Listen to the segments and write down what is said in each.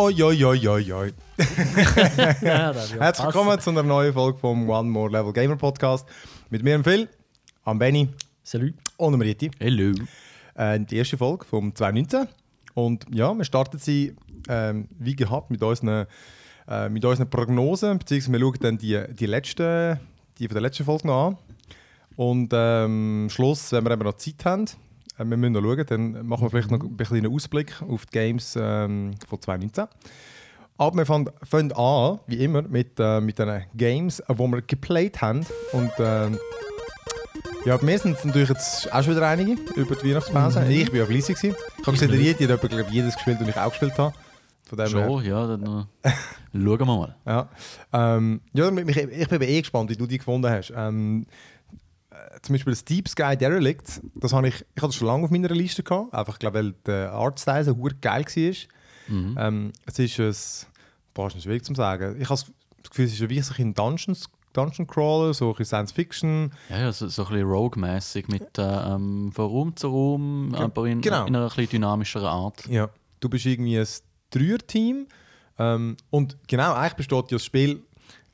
Oi, oi, oi, oi, oi. Ja, Herzlich willkommen zu einer neuen Folge vom One More Level Gamer Podcast. Mit mir, Phil, am Benny Salut. und dem Riti. Hello. Äh, die erste Folge vom 2019. Und ja, wir starten sie ähm, wie gehabt mit unseren, äh, mit unseren Prognosen, beziehungsweise wir schauen dann die, die, letzten, die von der letzten Folge noch an. Und ähm, am Schluss, wenn wir eben noch Zeit haben, äh, wir müssen noch schauen, dann machen wir vielleicht noch ein bisschen einen Ausblick auf die Games ähm, von 2019. Aber wir fangen, an, wie immer, mit, äh, mit den Games, äh, die wir geplayt haben. Und ähm, ja, bei mir sind es natürlich jetzt auch schon wieder einige über die Weihnachtspause. Ich war ja fleissig. Ich habe gesehen, der Rieti hat glaub ich, jedes gespielt, das ich auch gespielt habe. Von dem her, Schon, ja, dann äh, schauen wir mal. ja. Ähm, ja, mich, ich bin eh gespannt, wie du die gefunden hast. Ähm, äh, zum Beispiel das Deep Sky Derelict, das habe ich, ich hatte schon lange auf meiner Liste gehabt. Einfach, glaube weil der Artstyle so geil war. Mhm. Ähm, es ist ein, boah, ist schwierig zu sagen. Ich habe das Gefühl, es ist wie sich in Dungeons, Dungeon Crawler, so ein bisschen Science Fiction. Ja, ja so, so ein bisschen Rogue-mäßig mit äh, ähm, von Raum zu Raum, Ge- aber in, genau. in einer ein bisschen dynamischeren Art. Ja. Du bist irgendwie ein Dreier-Team. Ähm, und genau, eigentlich besteht ja das Spiel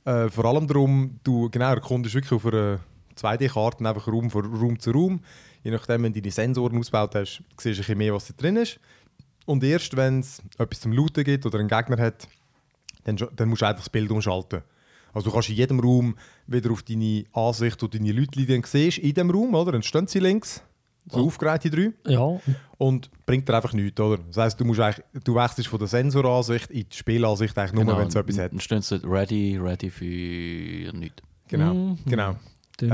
äh, vor allem darum, du genau, erkundest wirklich auf einer 2D-Karte einfach Raum von Raum zu Raum. Je nachdem, wenn du deine Sensoren ausgebaut hast, siehst du ein bisschen mehr, was da drin ist. Und erst wenn es etwas zum Looten gibt oder einen Gegner hat, dann, dann musst du einfach das Bild umschalten. Also du kannst in jedem Raum wieder auf deine Ansicht und deine Leute, die du siehst, in dem Raum, oder? Dann stehen sie links, so Oh. aufgereiht, die drei Ja, und bringt dir einfach nichts, oder? Das heisst, du, musst eigentlich, du wechselst von der Sensoransicht in die Spielansicht eigentlich nur, wenn es etwas hat. Dann stehen sie ready, ready für nichts. Genau, Mhm. genau. Äh,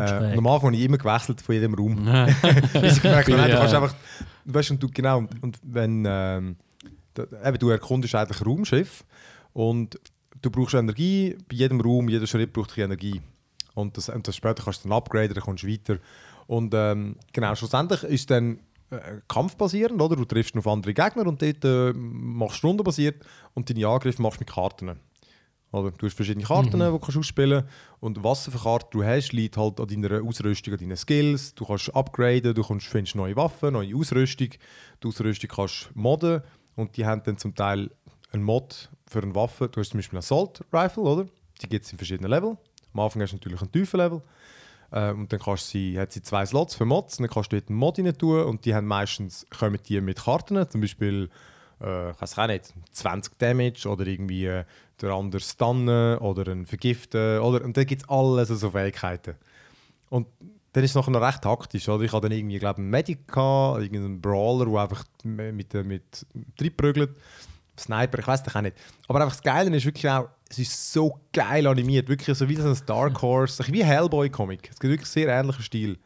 Anfang habe ich immer gewechselt von jedem Raum. Bis ich gemerkt habe, nein, du kannst einfach, weißt du, und du, genau, und wenn, ähm, da, eben, du erkundest eigentlich Raumschiff und du brauchst Energie, bei jedem Raum, jeder Schritt braucht Energie. Und das, und das später kannst du dann upgraden, dann kommst du weiter. Und ähm, genau, schlussendlich ist dann äh, kampfbasierend, oder? Du triffst auf andere Gegner und dort äh, machst du rundenbasiert und deine Angriffe machst du mit Karten. Oder? Du hast verschiedene Karten, die du kannst ausspielen und was für Karten du hast, liegt halt an deiner Ausrüstung, an deinen Skills. Du kannst upgraden, du kannst, findest neue Waffen, neue Ausrüstung. Die Ausrüstung kannst du modden und die haben dann zum Teil einen Mod für eine Waffe. Du hast zum Beispiel eine Assault Rifle, oder? Die gibt es in verschiedenen Level. Am Anfang hast du natürlich einen tiefen Level. Äh, und dann kannst sie, hat sie zwei Slots für Mods. Dann kannst du dort einen Mod rein tun und die haben meistens kommen die mit Karten, zum Beispiel äh, ich weiß auch nicht, 20 Damage oder irgendwie äh, der andere stunnen oder ein Vergiften. Oder, und dann gibt es alles so Fähigkeiten. Und dann ist es nachher noch recht taktisch. Oder? Ich hatte dann irgendwie, glaube einen Medic, gehabt, irgendeinen Brawler, der einfach mit, mit, mit reinprügelt. Sniper, ich weiß doch auch nicht. Aber einfach das Geile ist wirklich auch, es ist so geil animiert. Wirklich so wie so ein Dark Horse, wie ein Hellboy-Comic. Es gibt wirklich einen sehr ähnlichen Stil.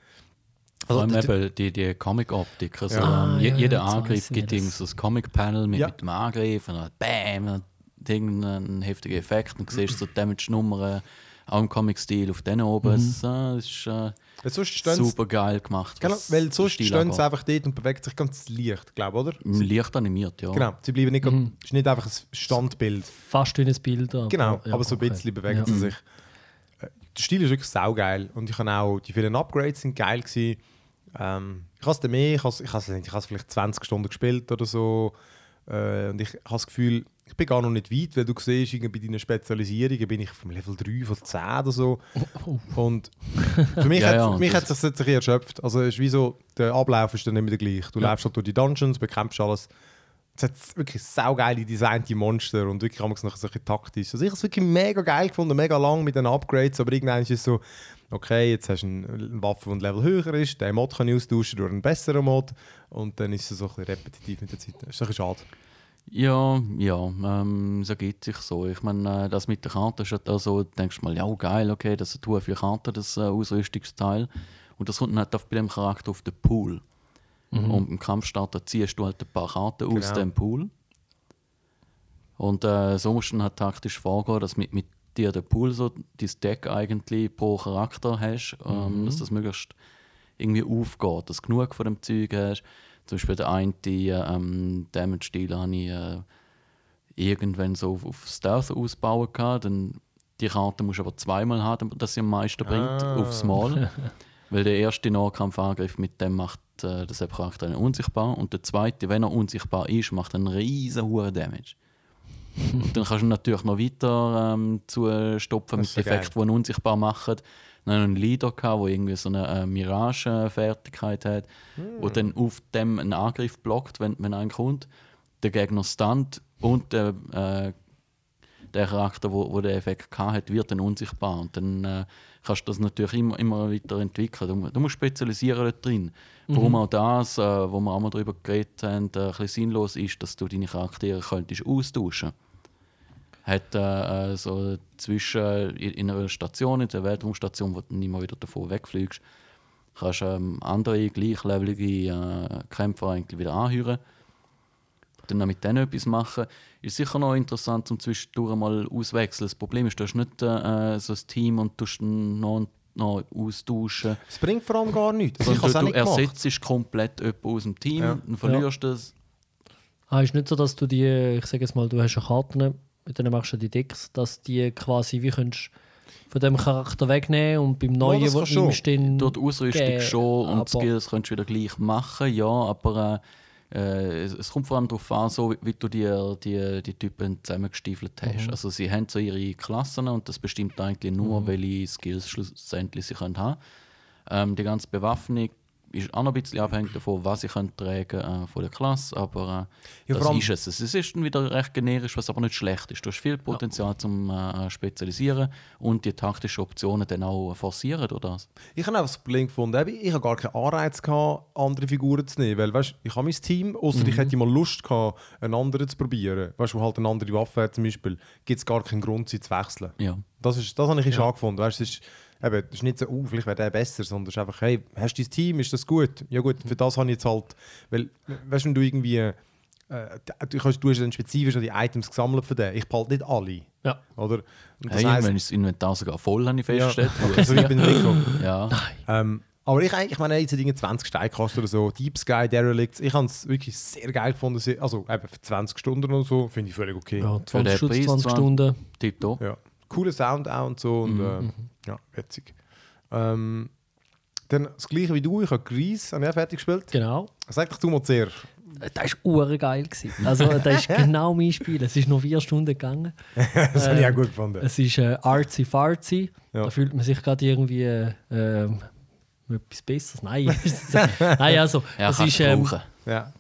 Vor allem Also, eben die, die Comic-Optik. Also, Ja. ähm, Ah, je, ja, jeder Angriff ich gibt das. irgend so ein Comic-Panel mit, Ja. mit dem Angriff und dann BAM, und irgendein heftiger Effekt. Und du siehst so Damage-Nummern auch im Comic-Stil auf denen oben. Mhm. Es ist äh, super geil gemacht. Genau, weil sonst stehen sie angeht. einfach dort und bewegt sich ganz leicht, glaube oder? Leicht animiert, ja. Genau, sie bleiben nicht, Mhm. es ist nicht einfach ein Standbild. Fast wie ein Bild. Aber, Genau, ja, aber so ein okay. bisschen bewegen Ja. sie sich. Äh, Der Stil ist wirklich saugeil und ich habe auch, die vielen Upgrades sind geil gewesen. Ähm, ich habe es mehr, ich habe es ich has, ich has vielleicht 20 Stunden gespielt oder so äh, und ich habe das Gefühl, ich bin gar noch nicht weit, weil du siehst, irgendwie bei deinen Spezialisierungen bin ich vom Level 3 von 10 oder so Oh, und für mich Ja, hat ja, für mich das- hat es sich erschöpft. Also es ist wie so, der Ablauf ist dann nicht mehr der gleiche. Du Ja. läufst halt durch die Dungeons, bekämpfst alles. Es hat wirklich saugeile designte Monster und wirklich haben wir noch so taktisch. Also ich habe es wirklich mega geil gefunden, mega lang mit den Upgrades, aber irgendwann ist es so, okay, jetzt hast du eine eine Waffe, die ein Level höher ist, den Mod kann ich austauschen durch einen besseren Mod und dann ist es so ein bisschen repetitiv mit der Zeit. Das ist ein bisschen schade. Ja, ja, ähm, so geht sich so. Ich meine, äh, das mit der Karte ist halt auch so, du denkst mal, ja geil, okay, das tun für Karten, das äh, Ausrüstungsteil. Und das kommt dann halt auf bei dem Charakter auf den Pool. Und im Kampfstarter ziehst du halt ein paar Karten aus Genau. dem Pool. Und äh, so musst du dann halt taktisch vorgehen, dass mit, mit dir der Pool so dein Deck eigentlich pro Charakter hast, ähm, dass das möglichst irgendwie aufgeht, dass du genug von dem Zeug hast. Zum Beispiel der eine die, ähm, Damage-Stil habe ich äh, irgendwann so auf, auf Stealth ausbauen gehabt. Dann die Karte musst du aber zweimal haben, damit das sie am meisten bringt, Ah. aufs Mal. Weil der erste Nahkampfangriff mit dem macht äh, das Charakter dann unsichtbar und der zweite, wenn er unsichtbar ist, macht einen riesen hohen Damage. und dann kannst du natürlich noch weiter ähm, zustopfen mit Effekten, die ihn unsichtbar machen. Dann einen Leader gehabt, der irgendwie so eine äh, Mirage-Fertigkeit hat, mm. wo dann auf dem einen Angriff blockt, wenn, wenn einer kommt. Der Gegner stunt und der, äh, der Charakter, wo, wo der Effekt hat, wird dann unsichtbar. Und dann äh, kannst du das natürlich immer, immer weiter entwickeln. Du, du musst spezialisieren dort drin. Mhm. Warum auch das, äh, wo wir auch mal darüber geredet haben, äh, ein bisschen sinnlos ist, dass du deine Charaktere könntest austauschen hat äh, äh so zwischen in einer Station, in der Weltraumstation, wo du nicht mal wieder davon wegfliegst, kannst du ähm, andere gleichlevelige äh, Kämpfer eigentlich wieder anhören dann auch mit denen etwas machen. Ist sicher noch interessant, um zwischendurch mal auswechseln. Das Problem ist, du hast nicht äh, so ein Team und du noch, noch austauschen. Es bringt vor allem gar nichts. Also du, du ersetzt komplett jemanden aus dem Team, ja. dann verlierst du ja. das. Ah, ist nicht so, dass du die, ich sage jetzt mal, du hast eine Karte, mit denen machst du die Decks, dass die quasi wie könntest von dem Charakter wegnehmen und beim neuen, oh, was nimmst, dann Dort Ausrüstung schon und Skills könntest du wieder gleich machen, ja, aber äh, äh, es kommt vor allem darauf an, so wie, wie du die, die, die Typen zusammengestiefelt hast. Mhm. Also sie haben so ihre Klassen und das bestimmt eigentlich nur, mhm. welche Skills schlussendlich sie können haben. Ähm, die ganze Bewaffnung ist auch noch ein bisschen abhängig davon, was ich tragen äh, von der Klasse, aber äh, ja, das ist es. Es ist dann wieder recht generisch, was aber nicht schlecht ist. Du hast viel Potenzial ja. zum äh, Spezialisieren und die taktischen Optionen dann auch forcieren oder das. Ich habe auch das Problem gefunden, ich habe gar keinen Anreiz gehabt, andere Figuren zu nehmen, weil weißt, ich habe mein Team, außer mhm. ich hätte mal Lust gehabt, einen anderen zu probieren, weißt du, halt eine andere Waffe hat zum Beispiel, gibt es gar keinen Grund, sie zu wechseln. Ja. Das, ist, das habe ich ja. schade gefunden, weißt, es ist eben, es ist nicht so, uh, vielleicht wäre der besser, sondern es ist einfach, hey, hast du dein Team, ist das gut? Ja gut, für das habe ich jetzt halt, weil, weißt du, wenn du irgendwie, äh, du, kannst, du hast dann spezifisch die Items gesammelt für den, ich behalte nicht alle. Ja. Oder? Und das hey, heisst, wenn das Inventar sogar voll habe ich festgestellt. Ja, okay, so ich bin Rico. ja. Ähm, aber ich, ich meine, jetzt Dinge 20 Steine kostet oder so, Deep Sky, Derelicts, ich habe es wirklich sehr geil gefunden. Also eben für 20 Stunden oder so, finde ich völlig okay. Ja, 20, 20, 20 Stunden. Tito. Ja. Cooler Sound auch und so. Und, mhm. äh, ja, witzig. Ähm, dann das gleiche wie du, ich habe Grease habe ich fertig gespielt. Genau. Sag doch du mal zuerst. Das war geil. Also, das ist genau mein Spiel. Es ist noch vier Stunden gegangen. das habe ich auch gut gefunden. Es ist äh, artsy fartsy. Ja. Da fühlt man sich gerade irgendwie äh, etwas Besseres. Nein. Nein, also. Ja, es ist, ähm, ja.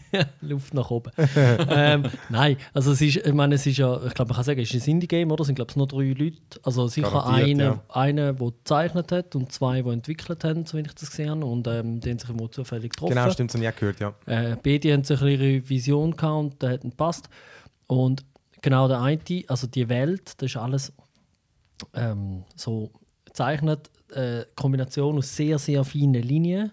Luft nach oben. ähm, nein, also es ist, ich meine, es ist ja, ich glaube, man kann sagen, es ist ein Indie-Game, oder? Es sind, glaube ich, nur drei Leute. Also sicher einer, ja. eine, der gezeichnet hat und zwei, die entwickelt haben, so wie ich das gesehen habe. Und ähm, die haben sich immer zufällig getroffen. Genau, stimmt, das habe ich gehört, ja. Äh, beide haben sich ihre Vision gehabt und der hat gepasst. Und genau der eine, also die Welt, das ist alles ähm, so gezeichnet, äh, Kombination aus sehr, sehr feinen Linien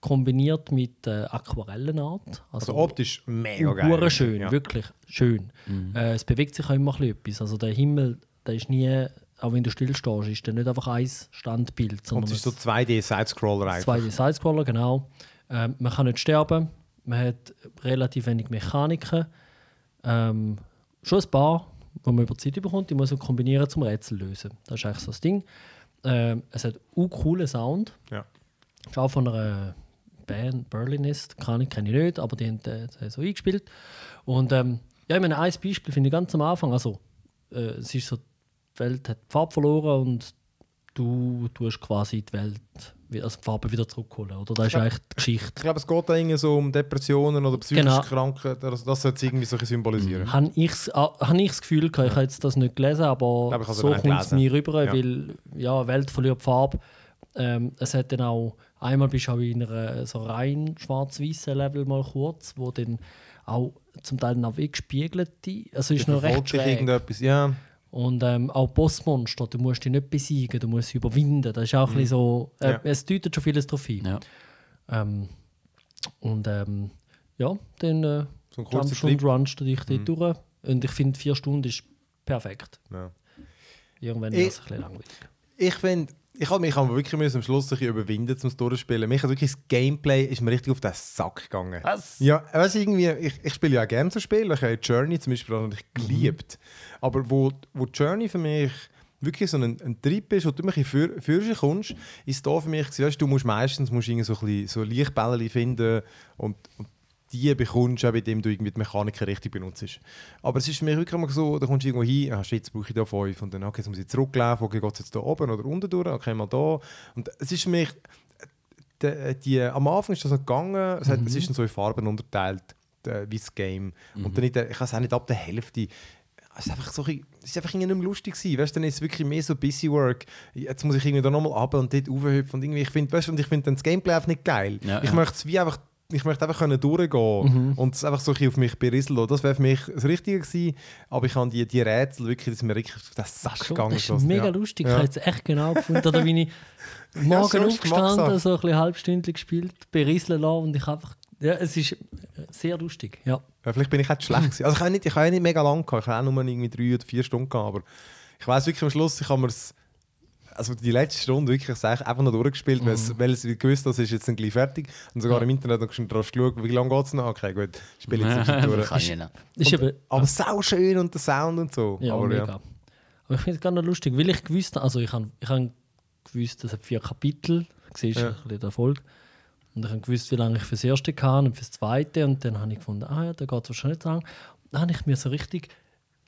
kombiniert mit äh, Aquarellenart. Also, also optisch mega geil. schön, ja. wirklich schön. Mhm. Äh, es bewegt sich auch immer etwas. Also der Himmel, der ist nie, auch wenn du stillstehst, ist der nicht einfach ein Standbild. Sondern Und es ist so 2D-Sidescroller einfach. 2D-Sidescroller, genau. Ähm, man kann nicht sterben, man hat relativ wenig Mechaniken. Ähm, schon ein paar, die man über die Zeit bekommt, die muss man kombinieren zum Rätsel lösen. Das ist eigentlich so das Ding. Ähm, es hat einen coolen Sound. Ja. Ist auch von einer Band Berlinist, kann ich, kenne ich nicht, aber die haben äh, so eingespielt. Und ähm, ja, ich meine, ein Beispiel finde ich ganz am Anfang, also äh, es ist so, die Welt hat die Farbe verloren und du tust quasi die Welt, also die Farbe wieder zurückholen, oder? Das ist eigentlich die Geschichte. Ich glaube, es geht da irgendwie so um Depressionen oder psychische genau. Krankheiten, das, das sollte es irgendwie so symbolisieren. Mhm. Habe ich ah, hab ich das Gefühl, ich ja. habe jetzt das nicht gelesen, aber glaube, so kommt es mir rüber, ja. weil ja, Welt verliert Farbe. Ähm, es hat dann auch Einmal bist du auch in einer so rein schwarz-weißen Level mal kurz, wo dann auch zum Teil noch wie gespiegelt also ist noch recht schräg. Irgendetwas, ja. Und ähm, auch Bossmonster, du musst die nicht besiegen, du musst sie überwinden. Das ist auch mhm. ein so, äh, ja. es deutet schon vieles darauf hin. Ja. Ähm, und ähm, ja, dann äh, so jumpst und runst du dich mhm. durch. Und ich finde, vier Stunden ist perfekt. Ja. Irgendwann wird es ein bisschen langweilig. Ich finde, ich habe mich aber wirklich am Schluss ein überwinden zum Durchspielen. Mich hat wirklich das Gameplay ist mir richtig auf den Sack gegangen. Was? Ja, weißt, irgendwie, ich, ich spiele ja gerne so Spiele. Ich habe Journey zum Beispiel auch nicht geliebt. Mhm. Aber wo, wo Journey für mich wirklich so ein, ein Trip ist, wo du mich für, für kommst, ist da für mich, weißt, du musst meistens musst so, so Lichtbälle finden und, und die bekommst, auch indem du irgendwie die Mechaniken richtig benutzt. Aber es ist für mich wirklich immer so, da kommst du irgendwo hin, ah, jetzt brauche ich da fünf und dann, okay, jetzt muss ich zurücklaufen, okay, geht es jetzt da oben oder unten durch, okay, mal da. Und es ist für mich, die, die, am Anfang ist das noch gegangen, es, hat, es ist dann so in Farben unterteilt, wie das Game. Und dann, in der, ich weiß auch nicht, ab der Hälfte, es ist einfach so, ein- es ist einfach irgendwie nicht mehr lustig gewesen. Weißt, dann ist es wirklich mehr so busy work. Jetzt muss ich irgendwie da nochmal ab und dort aufhüpfen und irgendwie, ich finde, weißt, du, und ich finde dann das Gameplay einfach nicht geil. Ja, ich ja. möchte es wie einfach ich möchte einfach können durchgehen und es einfach so ein auf mich berieseln lassen. Das wäre für mich das Richtige gewesen. Aber ich habe die, die Rätsel wirklich, das ist mir wirklich auf den Sack Schon, gegangen. das ist mega Ja. lustig. Ja. Ich habe es echt genau gefunden. Oder wie ich morgen sonst aufgestanden, so ein bisschen halbstündlich gespielt, berieseln lassen und ich einfach. Ja, es ist sehr lustig. Ja. Ja, vielleicht bin ich auch schlecht gewesen. Also ich habe nicht, ich habe ja nicht mega lang gehabt. Ich habe auch nur irgendwie drei oder vier Stunden gehabt. Aber ich weiß wirklich am Schluss, ich habe mir also die letzte Stunde wirklich das eigentlich einfach noch durchgespielt, weil es- weil es gewusst das ist jetzt dann gleich fertig. Und sogar Ja. im Internet noch schon drauf geschaut, wie lange geht es noch? Okay, gut, spiele jetzt das nicht durch. kann ich nicht. Ist eben, aber sau schön und der Sound und so. ja, aber mega. ja. Aber ich finde es gar nicht lustig, weil ich gewusst habe, also ich habe ich habe gewusst, es hat vier Kapitel, siehst Ja. ein bisschen der Folge. Und ich habe gewusst, wie lange ich fürs erste kann und fürs zweite. Und dann habe ich gefunden, ah ja, da geht es wahrscheinlich nicht lang. Dann habe ich mir so richtig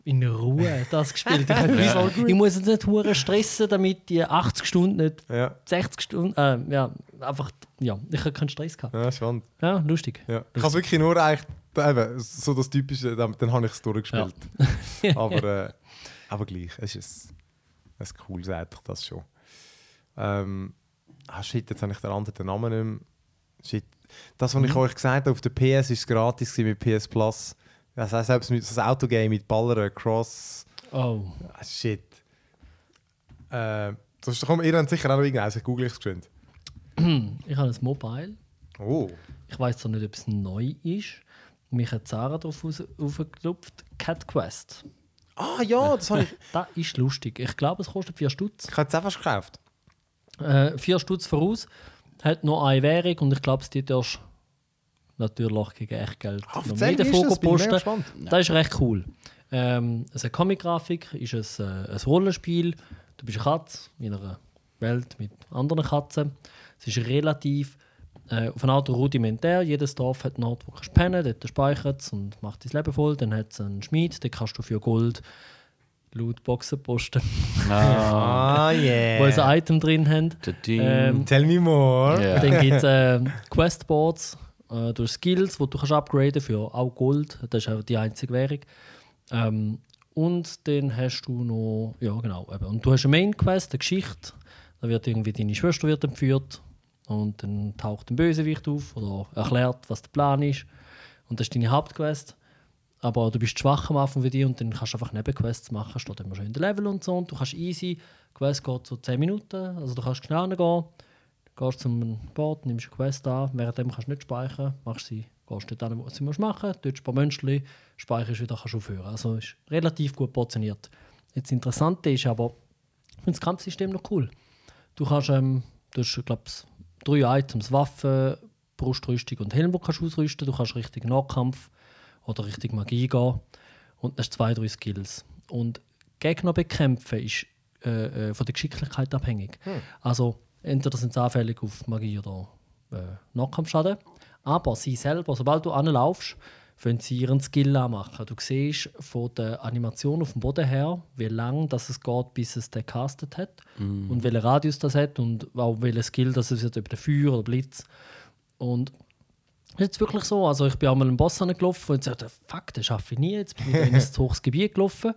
in Ruhe das gespielt. Ich, gewusst, ich muss jetzt nicht hure stressen, damit die 80 Stunden nicht Ja, 60 Stunden, äh, ja, einfach, ja, ich habe keinen Stress gehabt. ja, spannend. Ja, lustig. Ja. Ich habe es wirklich nur eigentlich, eben, so das Typische, dann, dann habe ich es durchgespielt. aber, äh, aber gleich, es ist ein, ein cooles eigentlich das schon. Ähm, ah shit, jetzt habe ich den anderen Namen nicht mehr. Shit. Das, was ich euch gesagt habe, auf der PS ist es gratis mit PS Plus. Das heißt, selbst mit so Autogame mit Ballern, Cross. Oh, Ah, shit. Äh, das ist, komm, ihr habt sicher auch noch irgendeins, ich google es geschwind. ich habe ein Mobile. Oh. Ich weiß zwar nicht, ob es neu ist. Mich hat Sarah darauf raus- aufgeklopft. Cat Quest. Ah ja, das habe ich. Das ist lustig. Ich glaube, es kostet 4 Stutz. Ich habe es einfach gekauft. Äh, 4 Stutz voraus. Hat nur eine Währung und ich glaube, die darfst natürlich gegen Echtgeld Ah, noch mehr ist davon das? Posten. gespannt. Das ist recht cool. Ähm, es ist eine Comic-Grafik, ist es äh, ein Rollenspiel. Du bist eine Katze in einer Welt mit anderen Katzen. Es ist relativ äh, auf eine Art rudimentär. Jedes Dorf hat einen Ort, wo du kannst pennen dort speichert es und macht dein Leben voll. Dann hat es einen Schmied, den kannst du für Gold Lootboxen posten, Ah, Ah, yeah. wo ein Item drin haben. Ähm, Tell me more. Ja. Dann gibt es äh, Questboards, äh, durch Skills, die du kannst upgraden für auch Gold. Das ist die einzige Währung. Ähm, und dann hast du noch, ja genau, eben. und du hast eine Main Quest, eine Geschichte. Da wird irgendwie deine Schwester wird entführt und dann taucht ein Bösewicht auf oder erklärt, was der Plan ist. Und das ist deine Hauptquest. Aber du bist schwach am Anfang für dich und dann kannst du einfach Nebenquests machen, steht immer schon in der Level und so. Und du kannst easy, die Quest geht so 10 Minuten, also du kannst schnell gehen. Gehst zum Board, nimmst eine Quest an, währenddem kannst du nicht speichern, machst sie, gehst dort hin, wo du sie musst machen, tust ein paar Münzchen, speicherst wieder, kannst aufhören. Also ist relativ gut portioniert. Jetzt das Interessante ist aber, ich finde das Kampfsystem noch cool. Du kannst, ähm, du hast, glaube drei Items, Waffen, Brustrüstung und Helm, die du kannst ausrüsten. Du kannst richtig Nahkampf oder richtig Magie gehen. Und das zwei, drei Skills. Und Gegner bekämpfen ist äh, äh, von der Geschicklichkeit abhängig. Also entweder sind sie anfällig auf Magie oder äh, Nahkampfschaden. Aber sie selber, sobald du anlaufst, können sie ihren Skill anmachen. Du siehst von der Animation auf dem Boden her, wie lang das es geht, bis es den castet hat und welchen Radius das hat und auch welchen Skill das es hat, ob der Feuer oder Blitz. Und das ist jetzt wirklich so. Also ich bin einmal einen Boss gelaufen und sagte, fuck, das schaffe ich nie. Jetzt bin ich in ein hohes Gebiet gelaufen.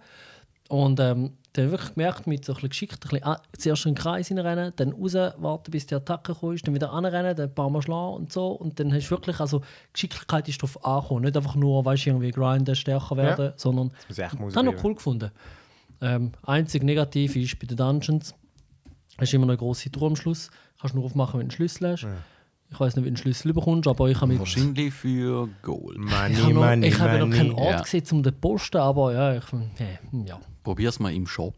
Und ähm, dann wirklich gemerkt, mit so ein bisschen geschickt, ein bisschen, ah, zuerst in den Kreis rennen, dann raus, warten, bis die Attacke kommt, dann wieder anrennen, dann ein paar Mal schlagen und so. Und dann hast du wirklich, also Geschicklichkeit ist darauf angekommen. Nicht einfach nur, weißt du, irgendwie grinden, stärker werden, sondern Das das habe ich noch cool gefunden. Ähm, einzig negativ ist bei den Dungeons, hast du immer eine grosse Tour am Schluss. Kannst du nur aufmachen, wenn du einen Schlüssel hast. Ich weiß nicht, wie du einen Schlüssel bekommst, aber ich habe mit. Wahrscheinlich für Gold. Money, Ich habe, noch, money, ich habe noch keinen. Ort Ja. gesehen, um den zu posten, aber ja, ich, äh, ja, Probier's mal im Shop.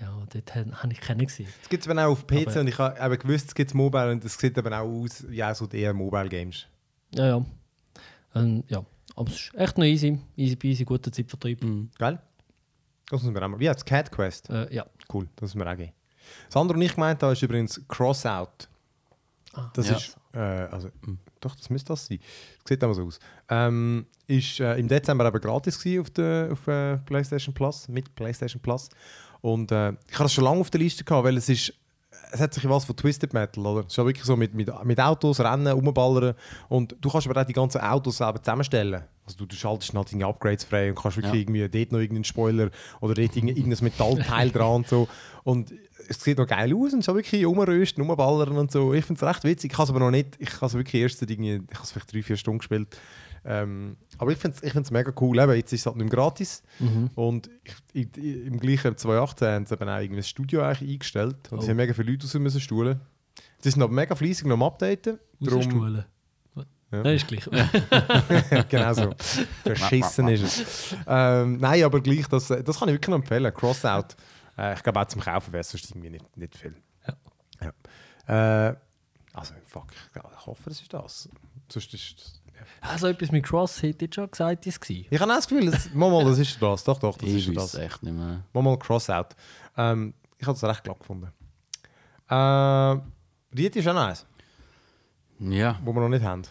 ja dort habe ich keinen gesehen. Es gibt es eben auch auf PC Aber- und ich habe eben gewusst, es gibt Mobile und es sieht eben auch aus, ja, so eher Mobile Games. Ja, ja. Ähm, ja. Aber es ist echt noch easy. Easy peasy, guter Zeitvertrieb. Geil? Das müssen wir auch mal. Wie heißt Cat Quest? Äh, ja. Cool, das müssen wir auch geben. Das andere, was ich gemeint habe, ist übrigens Crossout. Das Ja. ist äh, also, doch, das müsste das sein. Sieht aber so aus. Ähm, ist äh, im Dezember eben gratis auf der auf, äh, PlayStation Plus, mit PlayStation Plus. Und äh, ich hatte das schon lange auf der Liste gehabt, weil es ist es hat sich was von Twisted Metal, oder? Es ist ja wirklich so mit, mit, mit Autos, Rennen, rumballern und du kannst aber auch die ganzen Autos selber zusammenstellen. Also du, du schaltest halt deine Upgrades frei und kannst wirklich Ja. irgendwie dort noch irgendeinen Spoiler oder dort irgend- irgendein Metallteil dran und so. Und es sieht noch geil aus und so wirklich rumrösten, rumballern und so. Ich finde es recht witzig. Ich habe es aber noch nicht, ich habe es wirklich erst irgendwie, ich habe es vielleicht drei, vier Stunden gespielt. Ähm, aber ich finde es ich find's mega cool. Eben, jetzt ist es halt nicht mehr gratis. Und ich, ich, im gleichen 2018 haben sie eben auch irgendwie ein Studio eigentlich eingestellt. Und Oh. sie haben mega viele Leute raus müssen stuhlen. Sie sind aber mega fleissig noch am Updaten. Darum, Rausstuhlen. Ja. Nein, ist gleich. genau so. Verschissen ist es. Ähm, nein, aber gleich, das, das kann ich wirklich noch empfehlen. Crossout. Äh, ich glaube auch zum Kaufen wäre es sonst irgendwie nicht, nicht viel. Ja. Ja. Äh, also, fuck, ich, ich hoffe, das ist das. Sonst ist. Ja. Also etwas mit Cross hätte ich schon gesagt, ist es Ich habe auch das Gefühl, das, mal, mal, das ist das. Doch, doch, das Ich ist das. echt nicht mehr. Mal, mal Crossout. Ähm, ich habe es recht glatt gefunden. Äh, Rieti ist auch noch eins, Ja, wo wir noch nicht haben.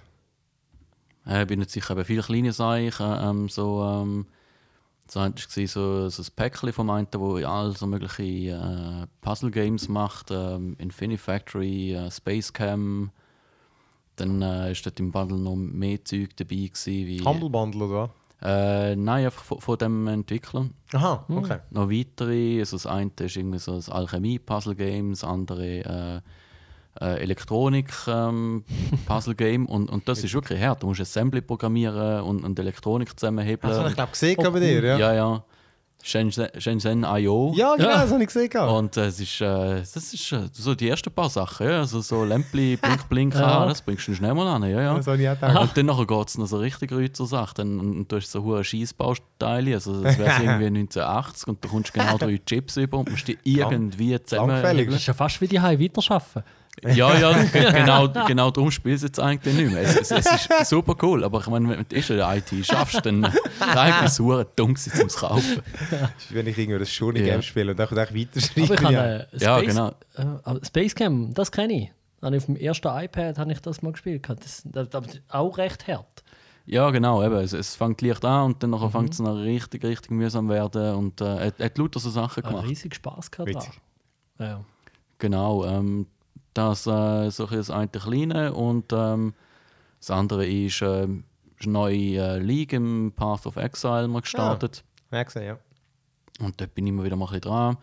äh, ich bin nicht sicher, aber viele kleine Sachen, ähm, so, ähm, so war so, so ein Päckchen vom einen, wo all so mögliche äh, Puzzle-Games macht, ähm, Infinity Factory, äh, Space Cam. Dann äh, ist dort im Bundle noch mehr Zeug dabei gewesen, wie... Humble Bundle oder? Äh, nein, einfach von, von dem Entwickler. Aha, okay. Noch weitere, also das eine ist irgendwie so das Alchemie-Puzzle-Game, das andere äh, Elektronik-Puzzle-Game und, und das ist wirklich hart. Du musst Assembly programmieren und, und Elektronik zusammenhebeln. Das habe ich glaube gesehen Oh, bei dir, ja. ja, ja. Shenzhen, Shenzhen IO. Ja, genau, Ja. das habe ich gesehen. Und äh, es ist, äh, das ist äh, so die ersten paar Sachen. Ja? Also so Lämpli, Blink, Blink, Ja. ah, das bringst du schnell mal an. Ja, ja. Das habe ich auch gedacht. Und dann nachher geht es noch so richtig rüber zur Sache. Dann, und, und du hast so hohe Schießbausteile, also das wäre irgendwie 1980 und du kommst genau drei Chips über und musst die irgendwie zusammen. Das ist ja fast wie die Heim weiterarbeiten. Ja, ja, ge- genau, genau darum spielst du jetzt eigentlich nicht mehr. Es, es, es ist super cool, aber ich meine, wenn du der IT schaffst, dann eigentlich super dumm zum Kaufen. Wenn ich irgendwie das schon Game Ja. spiele und dann ich habe ja. Space, Ja, genau. äh, Space Cam, das kenne ich. Habe ich Auf dem ersten iPad habe ich das mal gespielt. Das, das, das ist auch recht hart. Ja, genau, eben. Es, es fängt leicht an und dann nachher Mhm. fängt es noch richtig, richtig mühsam werden und äh, er hat lauter so Sachen gemacht. riesig Spaß gehabt. Witzig. Da. Ja. Genau, ähm, das äh, so das eine kleine und ähm, das andere ist ist eine neue äh, League im Path of Exile mal gestartet. Ja, gesehen, ja. Und dort bin ich immer wieder mal ein bisschen dran.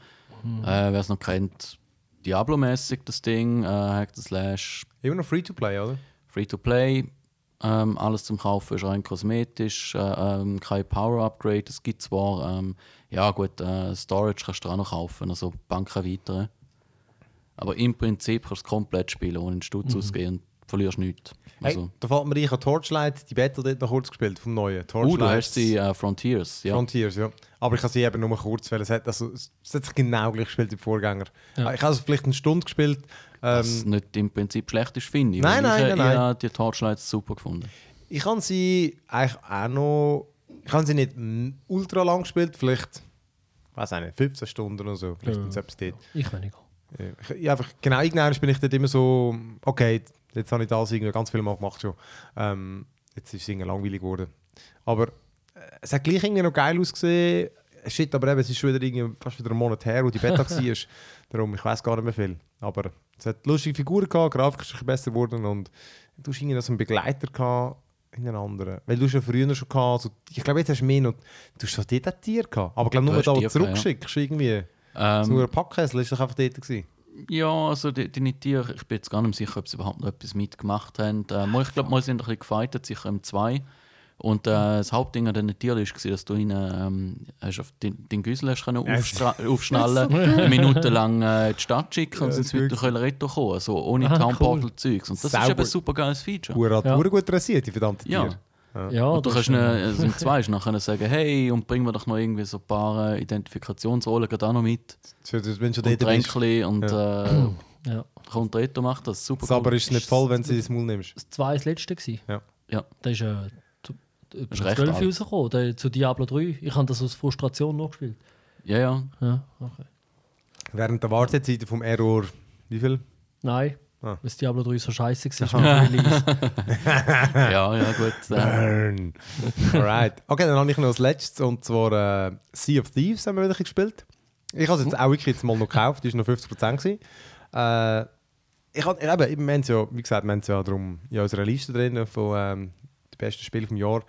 Äh, Wer es noch kennt, Diablo-mäßig das Ding, äh, Hack the Slash, Immer noch Free-to-Play, oder? Free-to-Play. Ähm, alles zum Kaufen ist rein kosmetisch, äh, ähm, kein Power-Upgrade. Es gibt zwar, ähm, ja gut, äh, Storage kannst du auch noch kaufen, also Banken weitere. Aber im Prinzip kannst du es komplett spielen, ohne einen Stutz ausgehen und verlierst nichts. Also, Hey, da fällt mir ein, ich habe Torchlight, die Battle dort noch kurz gespielt, vom neuen. uh, Torchlight du hast die äh, Frontiers, ja. Frontiers, ja. Aber ich habe sie eben nur kurz, weil es hat, also, es hat sich genau gleich gespielt wie die Vorgänger. Ja. Ich habe es vielleicht eine Stunde gespielt. was Ähm, nicht im Prinzip schlecht ist, finde ich. Nein, weil nein, ich, nein, Ich, nein. habe die Torchlights super gefunden. ich habe sie eigentlich auch noch... Ich habe sie nicht ultra lang gespielt, vielleicht... weiß nicht, 15 Stunden oder so. Vielleicht Ja. etwas dort. Ich weniger. Ja, ich, ich einfach, genau, irgendwann bin ich dort immer so, okay, jetzt habe ich das irgendwie ganz viel mal gemacht schon. Ähm, jetzt ist es irgendwie langweilig geworden. Aber äh, es hat gleich irgendwie noch geil ausgesehen. Shit, aber eben, es ist schon wieder irgendwie fast wieder einen Monat her, wo die Beta war. Darum, ich weiß gar nicht mehr viel. Aber es hat lustige Figuren gehabt, Grafik ist ein besser geworden und du hast irgendwie noch so einen Begleiter gehabt, einen anderen. Weil du schon früher schon gehabt, so, ich glaube, jetzt hast du mehr noch, du hast so ein Tier gehabt. Aber ich glaube, Du nur da, wo du gehabt, ja. zurückschickst, irgendwie. Ähm, so ein Packkessel ist doch einfach dort gewesen. Ja, also die, die Tiere, ich bin jetzt gar nicht sicher, ob sie überhaupt noch etwas mitgemacht haben. Äh, ich glaube, mal sind ein bisschen gefightet, sicher im 2. Und äh, das Hauptding an diesen Tieren war, dass du ihnen ähm, hast auf den, den Güssel hast können aufstra- aufschnallen, eine Minute lang äh, in die Stadt schicken und Ja, sind wieder ist können retour kommen, also ohne Ah, Town cool. Portal Zeugs. Und das ist Sauber. eben ein super geiles Feature. Hure hat Ja. hure gut rasiert, die verdammten Ja. Tiere. Ja, Und du kannst äh, also im 2 hast du nachher sagen, hey, und bringen wir doch noch irgendwie so ein paar äh, Identifikationsrollen gerade auch noch mit. Wenn schon Und. Tränkchen und äh, ja. kommt Reto macht das super Das aber ist es nicht voll, wenn du sie ins Maul nimmst. Das 2 war das letzte. Gewesen. Ja. Ja. Das ist äh, zu, über ist recht 12 alt. rausgekommen, der- zu Diablo 3. Ich habe das aus Frustration noch gespielt. Ja, ja. Ja, okay. Während der Wartezeit vom Error, wie viel? Nein, Ah. Weil das Diablo 3 so scheiße war dem Release. ja, ja, gut. Burn. Alright. Okay, dann habe ich noch das letzte und zwar äh, Sea of Thieves haben wir wieder gespielt. Ich habe es jetzt auch wirklich jetzt mal noch gekauft, die war noch 50% gewesen. Äh, ich habe eben, wir haben es ja, wie gesagt, wir haben es ja darum in unserer Liste drin von ähm, den besten Spielen vom Jahr.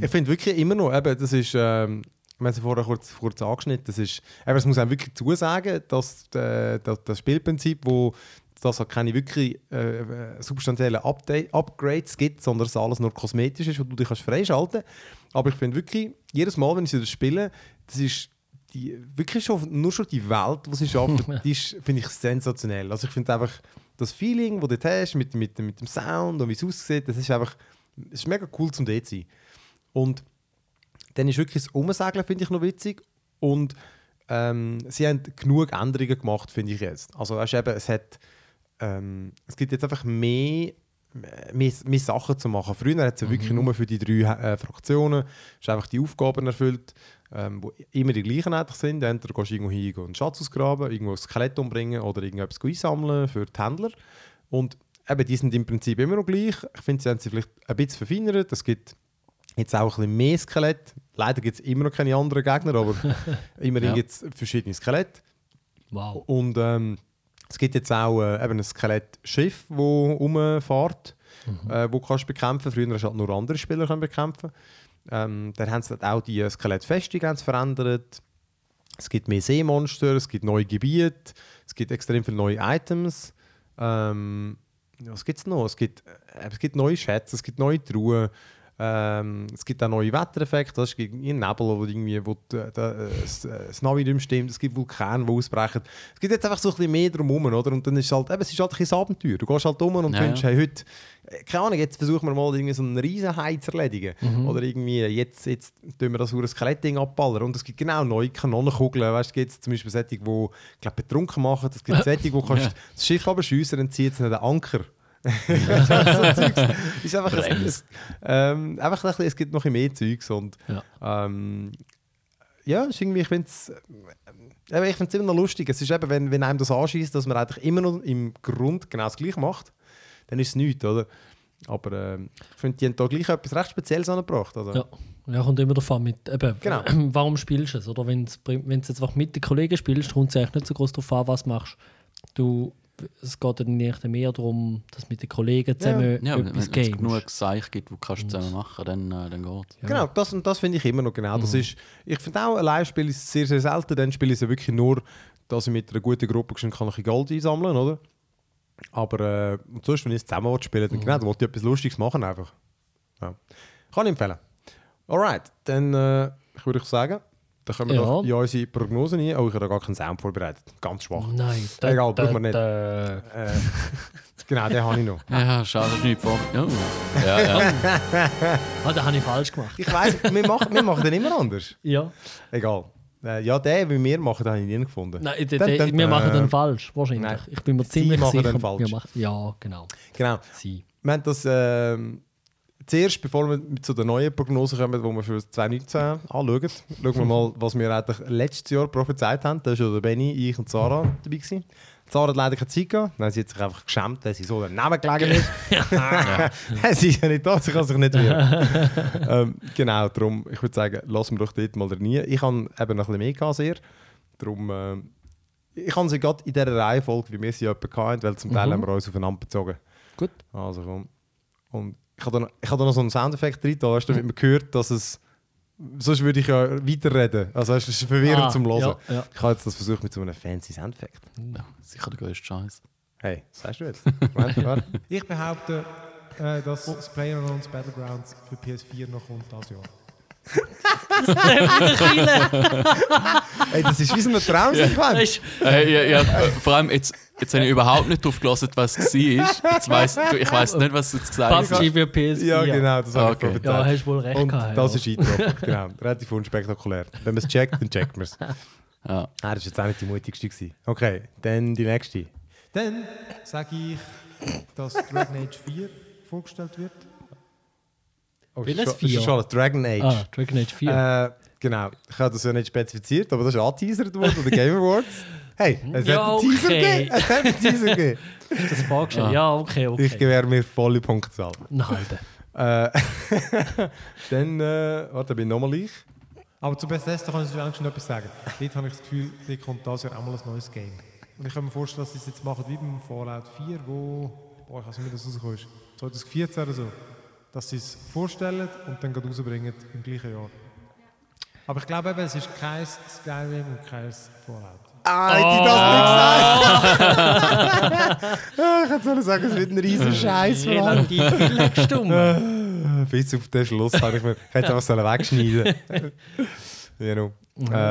Ich finde wirklich immer noch, eben, das ist, ähm, wir haben es ja vorher kurz, kurz angeschnitten, das ist, eben, es muss einem wirklich zusagen, dass äh, das, das Spielprinzip, wo dass es keine wirklich äh, substanziellen Update, Upgrades gibt, sondern dass alles nur kosmetisch ist, wo du dich kannst freischalten kannst. Aber ich finde wirklich, jedes Mal, wenn ich das spiele, das ist die, wirklich schon, nur schon die Welt, die sie schaffen, die finde ich, sensationell. Also ich finde einfach, das Feeling, das du dort hast, mit, mit, mit dem Sound und wie es aussieht, das ist einfach, es ist mega cool zum dort zu sein. Und dann ist wirklich das Umsegeln, finde ich, noch witzig. Und ähm, sie haben genug Änderungen gemacht, finde ich jetzt. Also weißt, eben, es hat ähm, es gibt jetzt einfach mehr, mehr, mehr Sachen zu machen. Früher hat es ja wirklich nur für die drei äh, Fraktionen ist einfach die Aufgaben erfüllt, ähm, wo immer die gleichen eigentlich sind. Entweder gehst du irgendwo hin und einen Schatz ausgraben, irgendwo ein Skelett umbringen oder irgendetwas einsammeln für die Händler. Und eben, die sind im Prinzip immer noch gleich. Ich finde, sie haben sie vielleicht ein bisschen verfeinert. Es gibt jetzt auch ein bisschen mehr Skelett. Leider gibt es immer noch keine anderen Gegner, aber immerhin Ja. gibt es verschiedene Skelette. Wow. Und ähm, es gibt jetzt auch äh, eben ein Skelettschiff, das rumfährt, äh, wo du kannst bekämpfen Früher hast du halt nur andere Spieler können bekämpfen ähm, Dann haben sie auch die Skelettfestung verändert. Es gibt mehr Seemonster, es gibt neue Gebiete, es gibt extrem viele neue Items. Ähm, was gibt es noch? Es gibt, äh, es gibt neue Schätze, es gibt neue Truhen. Ähm, es gibt auch neue Wettereffekte, ist gegen einen Nebel, wo irgendwie wo die, da, äh, das, äh, das Navi nicht mehr stimmt, es gibt Vulkane, die ausbrechen. Es gibt jetzt einfach so ein bisschen mehr drumherum, oder? Und dann ist es halt, eben, es ist halt ein Abenteuer. Du gehst halt um und Ja, findest, hey, heute, äh, keine Ahnung, jetzt versuchen wir mal irgendwie so einen riesen Hai zu erledigen. Oder irgendwie, jetzt, jetzt tun wir das über ein Skelettding abballern. Und es gibt genau neue Kanonenkugeln, weißt du, gibt es zum Beispiel solche, die, glaub, betrunken machen, es gibt solche, wo kannst Ja. das Schiff abschiessen und zieht es nicht den Anker. ist einfach, ein, ähm, einfach ein bisschen, es gibt noch mehr Zeugs und Ja. ähm, ja, ist irgendwie, ich finde es äh, ich find's immer noch lustig. Es ist eben, wenn, wenn einem das anschießt, dass man eigentlich immer noch im Grund genau das gleiche macht, dann ist es nichts, oder? Aber ähm, ich finde, die haben da gleich etwas recht Spezielles angebracht. Also. Ja. Ja, kommt immer davon mit, eben, Genau. warum spielst du es? Oder wenn du jetzt einfach mit den Kollegen spielst, kommt es eigentlich nicht so groß darauf an, was machst. Du, es geht dann nicht mehr darum, dass mit den Kollegen zusammen ja, wenn wenn etwas es genug Seich gibt, die kannst du zusammen machen, dann, äh, dann geht Genau, das, und das finde ich immer noch genau. Das ist, ich finde auch, allein spiele ich es sehr, sehr selten. Dann spiele ich es ja wirklich nur, dass ich mit einer guten Gruppe schon kann ich Gold einsammeln oder? Aber äh, und sonst, wenn ich es zusammen will spielen dann genau, dann wollte ich etwas Lustiges machen einfach. Ja. Kann ich empfehlen. Alright, dann äh, ich würde ich sagen, dann kommen wir Ja. doch in unsere Prognosen rein. Oh, ich habe da gar keinen Sound vorbereitet. Ganz schwach. Nein, Egal, brauchen wir nicht. da- Äh, genau, den habe ich noch. Ja, schade, ist nicht vor. Ja, ja, ja. Ah, den habe ich falsch gemacht. Ich weiss, wir machen, wir machen den immer anders. Ja. Egal. Äh, ja, den, wie wir machen, den habe ich nie gefunden. Nein, de, Dann- de, dann, wir machen äh, den falsch, wahrscheinlich. nein. Ich bin mir Sie ziemlich machen sicher. den falsch. Wir machen, ja, genau. Genau. Sie. Wir haben das ähm, zuerst, bevor wir zu der neuen Prognose kommen, die wir für 2019 anschauen, schauen wir mal, was wir eigentlich letztes Jahr prophezeit haben. Da war ja der Benny, ich und Sarah dabei. Gewesen. Sarah hat leider keine Zeit gehabt. Dann hat sie hat sich einfach geschämt, weil sie so daneben gelegen ist. sie ist ja nicht da, sie kann sich nicht wehren. ähm, genau, darum, ich würde sagen, lassen wir doch dort mal nie. Ich habe eben noch ein bisschen mehr gehabt, sehr. Darum, ähm, ich habe sie gerade in dieser Reihenfolge, wie wir sie etwa hatten, weil zum Teil Mhm. haben wir uns aufeinander bezogen. Gut. Also komm. Und ich habe da, noch- ich habe da noch so einen Soundeffekt drin, da hast du damit man gehört, dass es. Sonst würde ich ja weiterreden. Also es ist verwirrend Ah, zum Hören. Ja, ja. Ich habe jetzt das versucht mit so einem fancy Soundeffekt. ja sicher der größte Scheiß. Hey, was sagst du jetzt? Ich behaupte, äh, dass das PlayerUnknown's Battlegrounds für PS4 noch kommt dieses Jahr. Hey, das ist wie so ein Traumsequenz. Weisst Äh, ja, ja, vor allem, jetzt, jetzt habe ich überhaupt nicht drauf gelassen, was es war. Jetzt weiss, ich weiß nicht, was du jetzt gesagt hast. PUBG für PS4. Ja, genau, das habe Okay. ich. Ja, hast du wohl recht Und gehabt. das ja. ist eingetroffen, genau. Relativ unspektakulär. Wenn man es checkt, dann checkt man es. Ja. Ah, das war jetzt auch nicht die mutigste. Gewesen. Okay, dann die nächste. Dann sage ich, dass Dragon Age 4 vorgestellt wird. Oh, Welches ist schon- das Vier? ist schon Dragon Age. Ah, Dragon Age 4. Äh, genau, ich habe das ja nicht spezifiziert, aber das ist angeteasert worden von den Game Awards. Hey, es Ja, hat einen Teaser okay. gegeben. Es hat einen Teaser gegeben. Das vorgestellt. Ah. Ja, okay, okay. Ich gewähre mir volle Punktzahl. Einen halben. Äh, dann, äh, warte, bin ich nochmal ich. Aber zu Bethesda kann ich eigentlich schon etwas sagen. Dort habe ich das Gefühl, dort kommt das Jahr auch mal ein neues Game. Und ich kann mir vorstellen, dass sie es jetzt machen wie beim Fallout 4, wo, boah, ich weiß nicht, wie das rausgekommen ist, 2014 oder so. Dass sie es vorstellen und dann gerade rausbringen im gleichen Jahr. Aber ich glaube eben, es ist kein Skyrim und kein Fallout. Ah, hätte ich das nicht gesagt? ich hätte sollen sagen, es wird ein riesen Scheiß. Relativ viel gestummt. Bis auf den Schluss habe ich mir. Ich hätte einfach sollen Genau.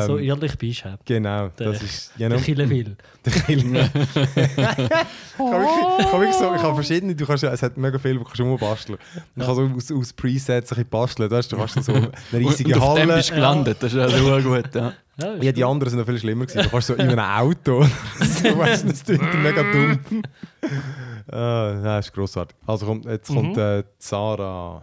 so Ähm, ehrlich bist du. Genau, Der- das ist. Der Kille will. Der Killer. ich habe wirklich, ich habe wirklich so, ich habe verschiedene, du kannst ja, es hat mega viel, du kannst rumbasteln. Man kann so aus, aus Presets ein bisschen basteln, weißt, du kannst so eine riesige und auf dem Halle. bist du gelandet, das ist ja nur gut. Ja. Ja, Ja, die anderen sind noch viel schlimmer gewesen. Du kannst so in einem Auto. so, weißt das klingt mega dumm. Ah, das ist grossartig. Also kommt, jetzt kommt äh, Sarah.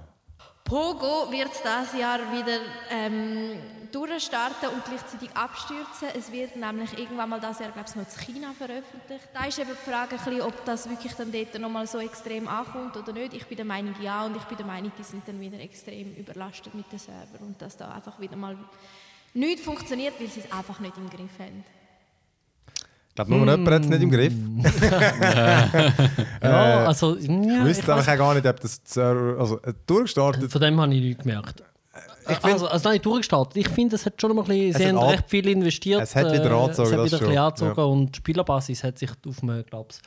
Pogo wird das Jahr wieder ähm, durchstarten und gleichzeitig abstürzen. Es wird nämlich irgendwann mal das Jahr, glaube ich, noch in China veröffentlicht. Da ist eben die Frage, bisschen, ob das wirklich dann dort nochmal so extrem ankommt oder nicht. Ich bin der Meinung, ja, und ich bin der Meinung, die sind dann wieder extrem überlastet mit den Servern und dass da einfach wieder mal nichts funktioniert, weil sie es einfach nicht im Griff haben. Ich glaube, nur jemand hat es nicht im Griff. Ja, also, ja, Ich ich wüsste weiss- einfach gar nicht, ob das Server, also äh, durchgestartet. von dem habe ich nichts gemerkt. Find- also, also nein, durchgestartet. Ich finde, es hat schon mal ein bisschen, sie haben recht viel investiert. Es hat wieder äh, angezogen, Es hat wieder ein bisschen schon, angezogen und die Spielerbasis hat sich auf einem, glaube ich,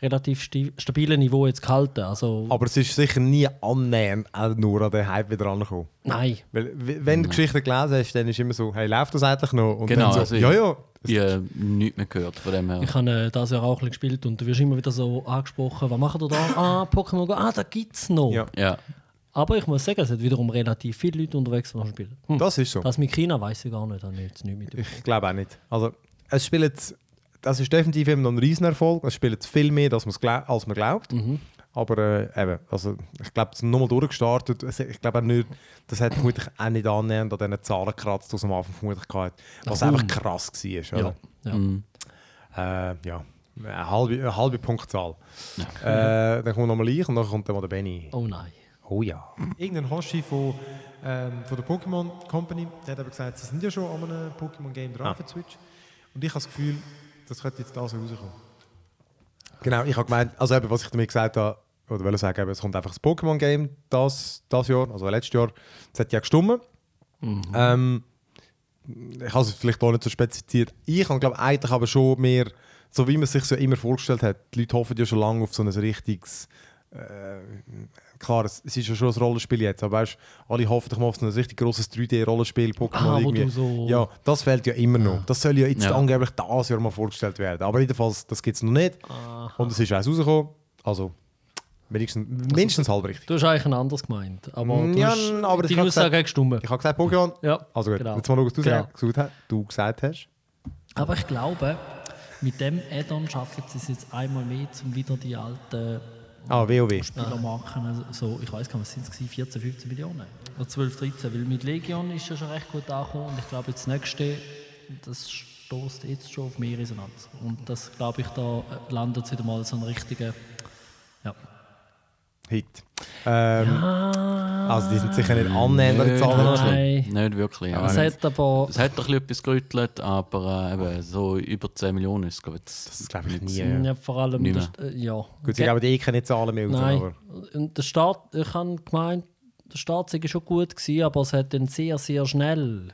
relativ stabilen Niveau jetzt gehalten. Also, Aber es ist sicher nie annähernd auch nur an den Hype wieder angekommen. nein. Weil, wenn du Geschichten gelesen hast, dann ist immer so, hey, läuft das eigentlich noch? Und Genau, so, also ja, ja. Ich habe nichts mehr gehört von dem her. Ich habe äh, das Jahr auch ein bisschen gespielt und du wirst immer wieder so angesprochen, was macht ihr da? Ah, Pokémon Go, ah, da gibt es noch. Ja. Ja, Aber ich muss sagen, es hat wiederum relativ viele Leute unterwegs, die spielen. Hm. Das ist so. Das mit China weiß ich gar nicht, habe ich jetzt nicht mit. Ich glaube auch nicht. Also, es spielt, das ist definitiv immer noch ein Riesenerfolg. Es spielt viel mehr, als, als man glaubt. Mhm. Aber äh, eben, also, ich glaube, es ist nochmal durchgestartet. Es- Ich glaube auch nicht, das hat vermutlich auch nicht annähernd an diesen Zahlen gekratzt, die es am Anfang vermutlich hatte. Was Ach, einfach krass war. Ja, Oder? ja. Mhm. Äh, ja. Eine halbe, eine halbe Punktzahl. Äh, dann kommt nochmal ich und dann kommt dann mal der Benny. Oh nein. Oh ja. Irgendein Hoshi von, ähm, von der Pokémon Company, der hat aber gesagt, sie sind ja schon an einem Pokémon-Game dran Ah. für Switch. Und ich habe das Gefühl, das könnte jetzt das rauskommen. Genau, ich habe gemeint, also eben, was ich damit gesagt habe, oder wollte sagen, eben, es kommt einfach das Pokémon-Game das, das Jahr, also letztes Jahr. Das hat ja gestimmt. Ähm, ich habe es vielleicht auch nicht so spezifiziert. Ich habe, glaube eigentlich aber schon mehr, so wie man es sich so immer vorgestellt hat, die Leute hoffen ja schon lange auf so ein richtiges, äh, klar, es, es ist ja schon ein Rollenspiel jetzt, aber weißt, alle hoffen doch mal auf so ein richtig grosses 3D-Rollenspiel, Pokémon Ah, irgendwie. so-. Ja, das fehlt ja immer noch. Das soll ja jetzt Ja. angeblich das Jahr mal vorgestellt werden. Aber jedenfalls, das gibt es noch nicht. Und es ist eins rausgekommen. Also, wenigstens, mindestens halb richtig. Du hast eigentlich ein anderes gemeint. Aber du ja, hast, aber ich die Aussage gesagt- hat gestimmt. Ich habe gesagt Pokémon. Ja, Also gut, genau. jetzt mal schauen, was du, Genau. gesagt, gesagt, du gesagt hast. Aber ich glaube, mit dem Add-on schaffen sie es jetzt einmal mehr, um wieder die alten Ah, WoW. Spielermarken, also so, ich weiß gar nicht, was sind es 14, 15 Millionen? Oder 12, 13, weil mit Legion ist ja schon recht gut angekommen und ich glaube, jetzt das nächste, das stoßt jetzt schon auf mehr Resonanz. Und das, glaube ich, da äh, landet es wieder mal so ein richtiger, ja. Hit. Ähm, Also, die sind sicher nicht annähernd an die Nicht Zahlen Nein. Nicht wirklich. Ja. Es hat aber, Es hat ein bisschen etwas gerüttelt, aber äh, eben, so über 10 Millionen ist es glaube ich, Das glaube ich nie. ja, Ja. vor allem, Nicht das, äh, ja. Gut, sie geben eh keine Zahlen mehr. Nein, Aber und der Start, ich habe gemeint, der Start sei schon gut gewesen, aber es hat dann sehr, sehr schnell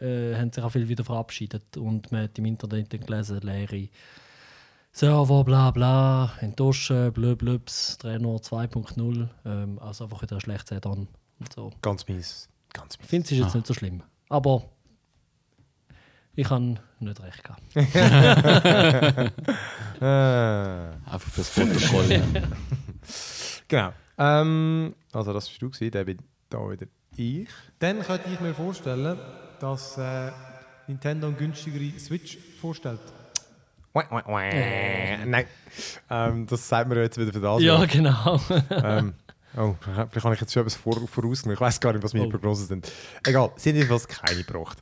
äh, haben sich auch viele wieder verabschiedet und man hat im Internet dann gelesen, leere Server, bla bla, enttäuschen, blöb blöbs, Trainer 2.0, ähm, also einfach wieder ein schlechtes Add-on und so. ganz mies. Ganz Ich mies. finde, es ist jetzt nicht so schlimm, aber ich habe nicht recht gehabt. Einfach fürs Protokoll. ja. genau. Ähm, also, das bist du gewesen, der bin da wieder ich. Dann könnte ich mir vorstellen, dass äh, Nintendo eine günstigere Switch vorstellt. Nein. Ähm, das sagt mir jetzt wieder für das. Ja, genau. ähm, oh, vielleicht habe ich jetzt schon etwas vor, vorausgenommen. Ich weiß gar nicht, was meine Oh. Prognosen sind. Egal, sie haben jedenfalls keine gebracht.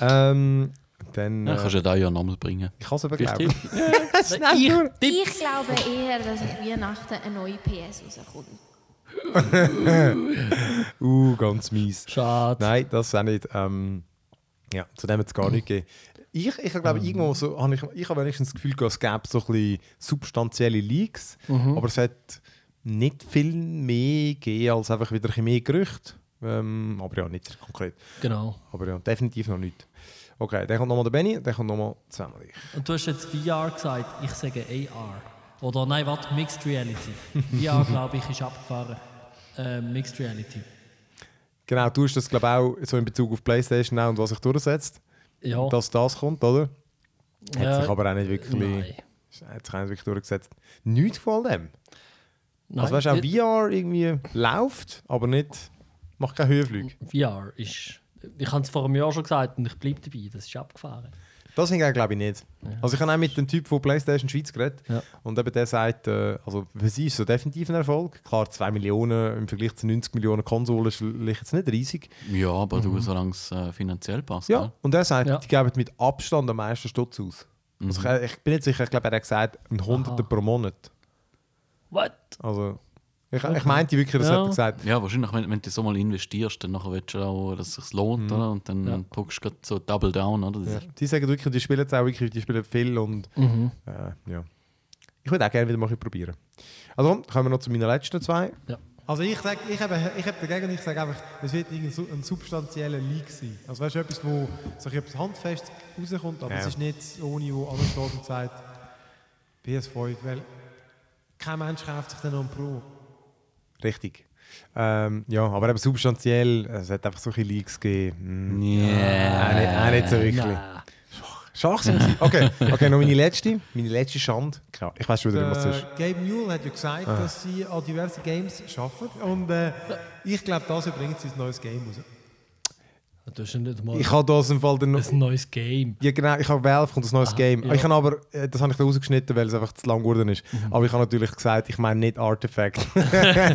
Ähm, dann... Ja, Äh, kannst du ja da ja nochmal bringen. ich kann es aber glauben. ich, Ich glaube eher, dass auf Weihnachten eine neue PS rauskommt. Uh, ganz mies. Schade. Nein, das auch nicht. Ähm, ja, zu dem hat es gar nicht gegeben. Ich, ich glaube, irgendwo so, habe ich, ich habe wenigstens das Gefühl, es gäbe so ein bisschen substanzielle Leaks, aber es hat nicht viel mehr gegeben als einfach wieder ein mehr Gerüchte. Ähm, aber ja, nicht konkret. Genau. Aber ja, definitiv noch nicht. Okay, dann kommt nochmal der Benny, dann kommt nochmal zweimal ich. Und du hast jetzt VR gesagt, ich sage AR. Oder nein, warte, Mixed Reality. VR, glaube ich, ist abgefahren. Äh, Mixed Reality. Genau, du hast das, glaube ich, auch so in Bezug auf Playstation auch und was sich durchsetzt, Ja. dass das kommt, oder? Hat Ja, sich aber auch nicht wirklich, Nein. hat sich auch nicht wirklich durchgesetzt. Nichts von dem. Nein. Also weißt du, auch VR irgendwie läuft, aber nicht, macht keine Höhenflüge. VR ist. Ich habe es vor einem Jahr schon gesagt und ich bleibe dabei, das ist abgefahren. Das hingegen glaube ich nicht. Also ich habe auch mit dem Typ von PlayStation Schweiz geredet Ja. und eben der sagt, äh, also für sie ist es so definitiv ein Erfolg. Klar, 2 Millionen im Vergleich zu 90 Millionen Konsolen ist jetzt nicht riesig. Ja, aber du, solange es äh, finanziell passt. Ja, gell? und er sagt, Ja. die geben mit Abstand am meisten Stutz aus. Also ich, ich bin nicht sicher, ich glaube, er hat gesagt, ein Hunderter Aha. pro Monat. What? Also ich, ich meinte wirklich, das Ja. hat er gesagt. Ja, wahrscheinlich, wenn, wenn du so mal investierst, dann nachher willst du auch, dass es sich lohnt, oder? Und dann Ja. drückst du grad so Double Down, oder? Ja. Die sagen wirklich, die spielen es auch wirklich, die spielen viel und Mhm. äh, ja. Ich würde auch gerne wieder mal probieren. Also komm, kommen wir noch zu meinen letzten zwei. Also ich sage, ich habe, ich habe dagegen, ich sage einfach, es wird ein substanzieller Leak sein. Also weißt du, etwas, wo so etwas handfest rauskommt, aber Ja. es ist nicht ohne, wo alles steht und sagt, PS5, weil kein Mensch kauft sich dann noch ein Pro. Richtig. Ähm, ja, aber eben substanziell, es hat einfach so ein Leaks gegeben. Mm. Ja. Auch, nicht, auch nicht so wirklich. Nein. Schwach sind sie. Okay, okay, noch meine letzte. Meine letzte Schande. Genau, Ich weiß schon wieder, was es ist. Gabe Newell hat ja gesagt, dass sie an diverse Games arbeiten und äh, ich glaube, das bringt sie ein neues Game raus. Hast ja nicht mal Ich habe das im Fall dann noch. ein neues Game. Ja, genau, ich habe Valve kommt ein neues Ah, Game. ja. Ich habe aber, äh, das habe ich da rausgeschnitten, weil es einfach zu lang geworden ist. Mhm. Aber ich habe natürlich gesagt, ich meine nicht Artifact.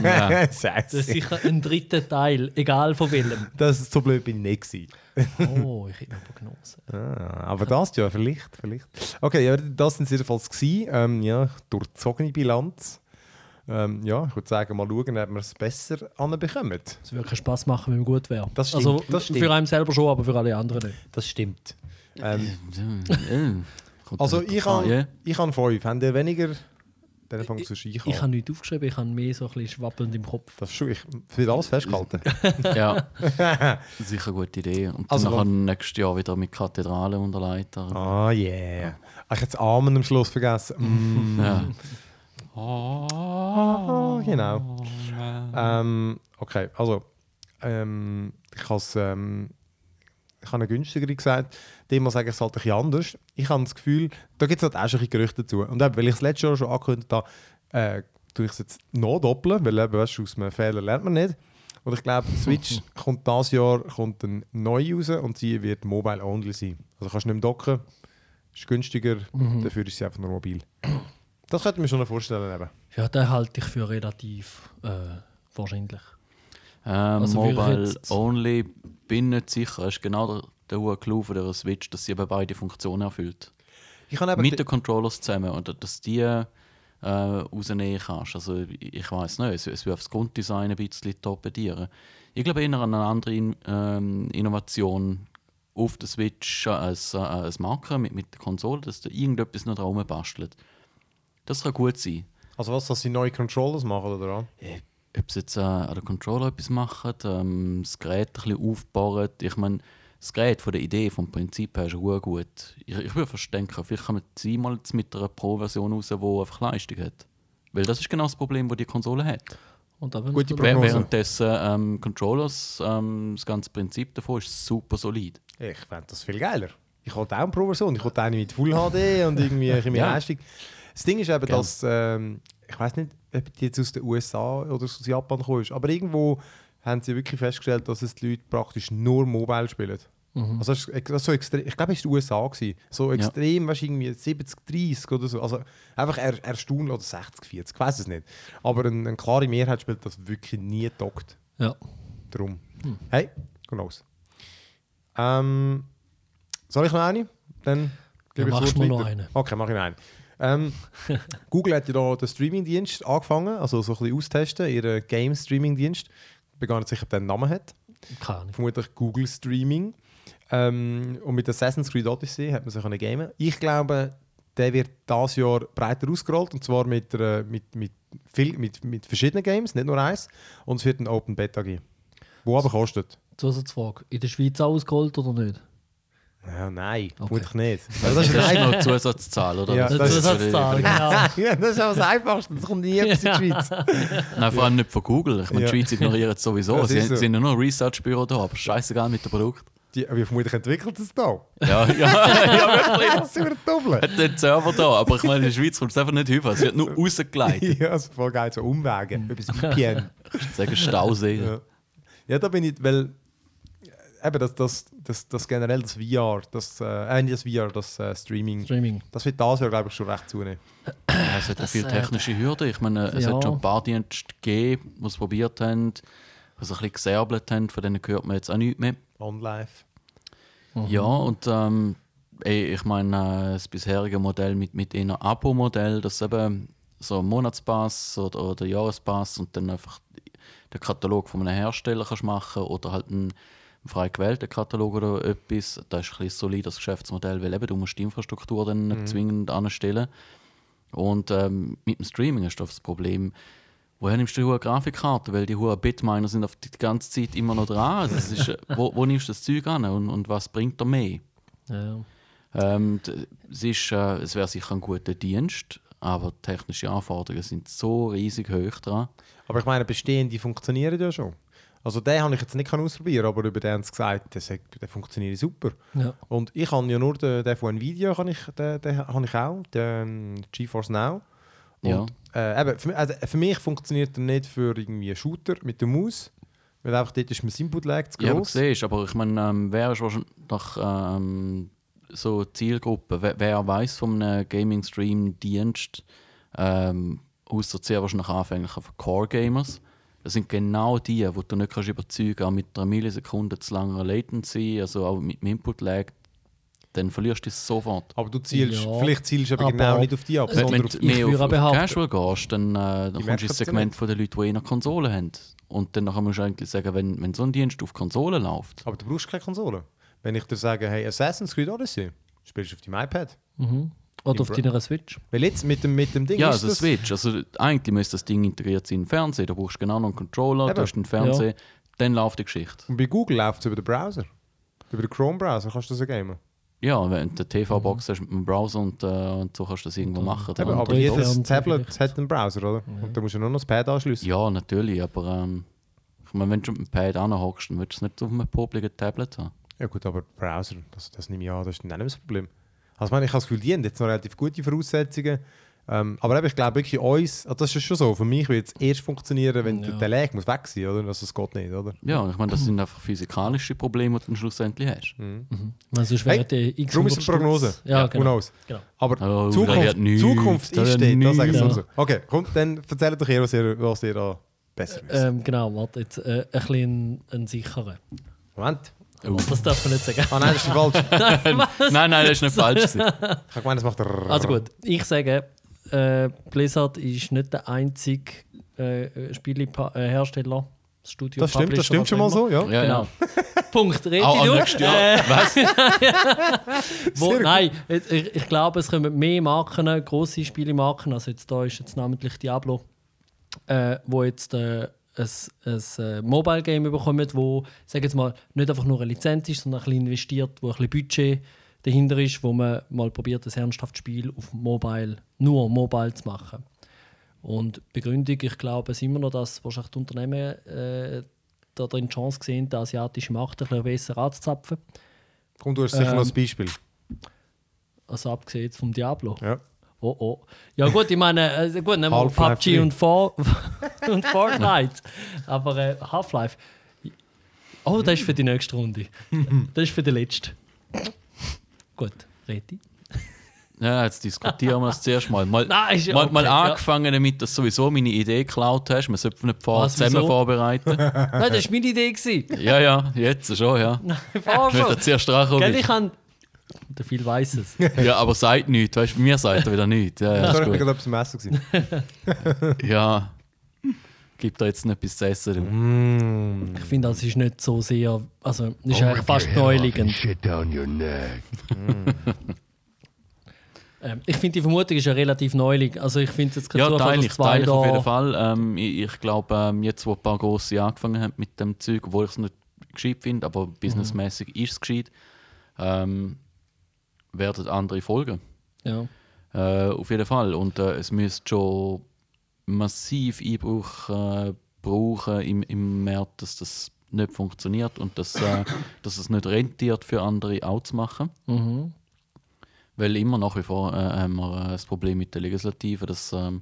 Ja. Das ist sicher ein dritter Teil, egal von welchem. Das so blöd bin ich nicht gewesen. Oh, ich hätte noch Prognose. Ah, aber das ja, vielleicht, vielleicht. Okay, ja, das sind jedenfalls gewesen. Ähm, ja, durchzogene Bilanz. Ähm, ja, ich würde sagen, mal schauen, ob wir es besser anbekommen. Es würde keinen Spass machen, wenn man gut wäre. Das stimmt, Also das stimmt. für einen selber schon, aber für alle anderen nicht. Das stimmt. Ähm, Ja. Also ich habe ja. ich habe fünf. Haben ihr weniger? Dann fängt es ich Ich habe nichts aufgeschrieben, ich habe mehr so ein bisschen schwappelnd im Kopf. Das ist schon, ich will alles festgehalten. Ja, sicher eine gute Idee. Und Also, dann nachher nächstes Jahr wieder mit Kathedrale und der Leiter. Ah, yeah. Ach, ich habe das Amen am Schluss vergessen. Mm. Ja. Ah, genau. Ähm, okay, also ähm, ich habe ähm, ich habe eine günstigere gesagt. Dem muss sagen, es halt ein bisschen anders. Ich habe das Gefühl, da gibt es halt auch schon ein Gerüchte dazu. Und eben, weil ich es letztes Jahr schon angekündigt habe, äh, tue ich es jetzt noch doppeln, weil eben, weißt, du, aus einem Fehler lernt man nicht. Und ich glaube, Switch kommt dieses Jahr kommt ein neu raus und sie wird mobile only sein. Also kannst du nicht mehr docken, ist günstiger, dafür ist sie einfach nur mobil. Das könnte ich mir schon vorstellen. Eben. Ja, den halte ich für relativ äh, wahrscheinlich. Ähm, Also Mobile Only bin nicht sicher. Es ist genau der, der hohe Clou von der Switch, dass sie eben beide Funktionen erfüllt. Mit den Controllers zusammen und dass die äh, rausnehmen kannst. Also ich weiß nicht, es, es wird aufs Grunddesign ein bisschen torpedieren. Ich glaube eher an eine andere In ähm, Innovation auf der Switch als, äh, als Marker mit, mit der Konsole, dass da irgendetwas noch drum bastelt. Das kann gut sein. Also was, dass sie neue Controllers machen, oder? was? Äh, Ob sie jetzt äh, an der Controller etwas machen, ähm, das Gerät ein bisschen aufbauen. Ich meine, das Gerät von der Idee, vom Prinzip her ist auch gut. Ich, ich würde fast denken, vielleicht kann man sie mal mit einer Pro-Version raus, die einfach Leistung hat. Weil das ist genau das Problem, das die Konsole hat. Und dann Gute Prognose. Währenddessen ähm, Controllers, ähm, das ganze Prinzip davon ist super solid. Ich fände das viel geiler. Ich wollte auch eine Pro-Version. Ich wollte eine mit Full HD und irgendwie ein bisschen Ja. Leistung. Das Ding ist eben, Gell. dass ähm, ich weiß nicht, ob die jetzt aus den USA oder aus Japan gekommen ist, aber irgendwo haben sie wirklich festgestellt, dass es die Leute praktisch nur mobile spielen. Also das ist, das so extrem, ich glaube, es war die USA. Gewesen. So extrem, weißt, du, irgendwie 70, 30 oder so. Also einfach er, erstaunlich, oder 60, 40, ich weiß es nicht. Aber eine, eine klare Mehrheit spielt das wirklich nie dockt. Ja. Darum. Hey, gut los. Ähm, Soll ich noch eine? Dann Ja, gebe ich das machst du noch eine. Okay, mach ich noch eine. Ähm, Google hat ja da den Streamingdienst angefangen, also so ein bisschen austesten, ihren Game-Streaming-Dienst. Ich bin gar nicht sicher, ob der einen Namen hat. Keine Ahnung. Vermutlich Google Streaming. Ähm, und mit Assassin's Creed Odyssey hat man sich gamen. Ich glaube, der wird dieses Jahr breiter ausgerollt und zwar mit, einer- mit, mit, viel, mit, mit verschiedenen Games, nicht nur eins. Und es wird ein Open Beta geben. Wo aber kostet. Zusatzfrage. In der Schweiz auch ausgeholt oder nicht? Ja, nein, Okay. vermutlich nicht. Also das ist Das ist ein noch Zusatzzahl, oder? Ja, Das das ist ist Zusatzzahl, genau. ja, das ist auch das Einfachste. Das kommt nie etwas in die Schweiz. Nein, vor allem nicht von Google. Ich meine, Ja. die Schweiz ignoriert es sowieso. Das Sie ist so. sind ja nur ein Research-Büro da, aber scheißegal mit dem Produkt. Die, wie vermutlich entwickelt es da? Ja, ja, ja wirklich. Das sind wir doppelt. Hat den Server da, aber ich meine, in der Schweiz kommt es einfach nicht hin. Es wird nur rausgeleitet. Ja, also voll geil, so Umwege. Über das VPN. Sagen Stausee. ja. ja, da bin ich, weil eben das, das, das, das generell das VR, das, äh, das VR, das äh, Streaming, Streaming. das wird das Jahr, glaube ich, schon recht zunehmen. Ja, es hat ja Das, viele äh, technische Hürden. Ich meine, es ja. hat schon ein paar Dienste gegeben, die es probiert haben, die ein bisschen gesärbelt haben. Von denen hört man jetzt auch nichts mehr. On-Live. Ja, und ähm, ey, ich meine, äh, das bisherige Modell mit, mit einem Abo-Modell, das eben so ein Monatspass oder, oder Jahrespass und dann einfach den Katalog von einem Hersteller kannst machen oder halt einen frei gewählten Katalog oder etwas. Das ist ein solides Geschäftsmodell, weil eben du musst die Infrastruktur dann nicht zwingend anstellen. Und ähm, mit dem Streaming ist das Problem, woher nimmst du die hohe Grafikkarte? Weil die hohen Bitminer sind auf die ganze Zeit immer noch dran. Also es ist, äh, wo, wo nimmst du das Zeug an und, und was bringt dir mehr? Ja. Ähm, es ist, äh, es wäre sicher ein guter Dienst, aber die technischen Anforderungen sind so riesig hoch dran. Aber ich meine, bestehende funktionieren ja schon. Also den habe ich jetzt nicht ausprobieren, aber über den haben sie gesagt, der, der funktioniert super. Ja. Und ich habe ja nur den, den von Nvidia, kann ich, den, den habe ich auch, den GeForce Now. Ja. Und, äh, eben, für, also für mich funktioniert er nicht für irgendwie einen Shooter mit der Maus, weil einfach dort ist mein Input-Lag zu Ja, aber groß. siehst, aber ich meine, ähm, wer ist wahrscheinlich doch, ähm, so Zielgruppe? Wer, wer weiß von einem Gaming-Stream-Dienst, ähm, außer sehr wahrscheinlich anfänglich Core-Gamers? Das sind genau die, die du nicht kannst überzeugen kannst, auch mit einer Millisekunde zu langer Latency, also auch mit dem Input-Lag, dann verlierst du es sofort. aber du zielst, Ja, vielleicht zielst du aber aber- genau nicht auf die ab, sondern Wenn auf du mehr auf, auf behaupten- Casual gehst, dann, äh, dann kommst du ins Segment von den Leuten, die eh eine Konsole haben. Und dann musst du eigentlich sagen, wenn, wenn so ein Dienst auf Konsole läuft, Aber du brauchst keine Konsole. Wenn ich dir sage, hey, Assassin's Creed Odyssey, spielst du auf deinem iPad. Mhm. Oder auf deiner Switch. Weil jetzt mit dem, mit dem Ding Ja, ist also das... Switch. Also eigentlich müsste das Ding integriert sein im Fernsehen. Da brauchst du genau noch einen Controller, Eben. du hast einen Fernseher, dann läuft die Geschichte. Und bei Google läuft es über den Browser. Über den Chrome-Browser kannst du das ja gamen. Ja, wenn du eine TV-Box hast mit einem Browser und, äh, und so kannst du das irgendwo machen. Eben, aber jedes Fernseher Tablet vielleicht. hat einen Browser, oder? Und da musst du nur noch das Pad anschließen. ja, natürlich, aber ähm, ich meine, wenn du mit dem Pad anhockst, dann willst du es nicht auf einem popligen Tablet haben. Ja gut, aber Browser, das, das nehme ich an, das ist dann nicht das Problem. Also ich meine, ich habe das Gefühl, die haben jetzt noch relativ gute Voraussetzungen. Ähm, aber eben, ich glaube wirklich uns, also das ist schon so, für mich wird es erst funktionieren, wenn Ja. der Lag muss weg sein, oder? Also es geht nicht, oder? Ja, ich meine, das sind einfach physikalische Probleme, die du schlussendlich hast. Mhm. Weil sonst Hey, wäre die X Darum ist es eine Prognose. Ja, genau. genau. Aber Oh, Zukunft, Zukunft da ist steht, das sage ich nichts. sowieso. Okay, komm, dann erzählt doch ihr, was ihr, was ihr da besser wisst. Ähm, genau, warte, jetzt äh, ein bisschen ein sicherer. Moment. Oh. Das darf man nicht sagen. Ah nein, das ist falsch. nein, nein, das ist nicht falsch. gewesen. Ich habe gemeint, das macht er. Also gut, ich sage, äh, Blizzard ist nicht der einzige äh, Spielehersteller, das Studio Das stimmt, das stimmt schon mal so, ja. Ja, Genau. ja. Punkt, rede Auch du. nächstes Jahr. Äh, Was? wo, nein, ich, ich glaube, es kommen mehr Marken, grosse Spielemarken, also jetzt da ist jetzt namentlich Diablo, äh, wo jetzt äh, ein, ein äh, Mobile Game bekommen, wo, sag jetzt mal, nicht einfach nur eine Lizenz ist, sondern ein bisschen investiert, wo ein bisschen Budget dahinter ist, wo man mal probiert, ein ernsthaftes Spiel auf Mobile, nur Mobile zu machen. Und Begründung, ich glaube, es immer noch, dass wahrscheinlich die Unternehmen äh, da drin die Chance sehen, den asiatischen Markt ein bisschen besser anzuzapfen. Komm, du hast sicher Ähm, noch ein Beispiel. Also abgesehen vom Diablo. Ja. Oh oh. Ja gut, ich meine, äh, gut, nehmen wir PUBG 3. und, For und Fortnite. Aber äh, Half-Life. Oh, das ist für die nächste Runde. Das ist für die letzte. Gut, Reti. Ja, jetzt diskutieren wir das zuerst mal. Mal, Nein, ist ja mal, mal okay, ja. angefangen damit, dass du sowieso meine Idee geklaut hast. Wir sollten nicht vor Was, zusammen wieso? vorbereiten. Nein, das war meine Idee. gewesen. ja, ja, jetzt schon, ja. Wenn du schon. zuerst dran Gell, ich bist. Der viel weiß es. ja, aber sagt nichts, weißt du, mir sagt er wieder nichts. Ja, ja, Das ist war gut. gerade etwas im Essen. gewesen. ja. Gibt da jetzt noch etwas zu essen? Mm. Ich finde, das ist nicht so sehr. Also, ist I'll eigentlich fast neuliegend. Shit down your neck. Ähm, ich finde, die Vermutung ist ja relativ neulig. Also, ich finde jetzt Ja, gerade Zufall, teile ich, dass zwei teile ich auf jeden. Fall. Ähm, ich ich glaube, ähm, jetzt, wo ein paar Grosse angefangen haben mit dem Zeug, obwohl ich es nicht gescheit finde, aber businessmäßig ist es gescheit, ähm, werden andere folgen. Ja. Äh, auf jeden Fall. Und äh, es müsste schon massiv Einbruch äh, brauchen im, im Markt, dass das nicht funktioniert und dass, äh, dass es nicht rentiert für andere auch zu machen. Mhm. Weil immer nach wie vor äh, haben wir äh, das Problem mit der Legislative, dass, ähm,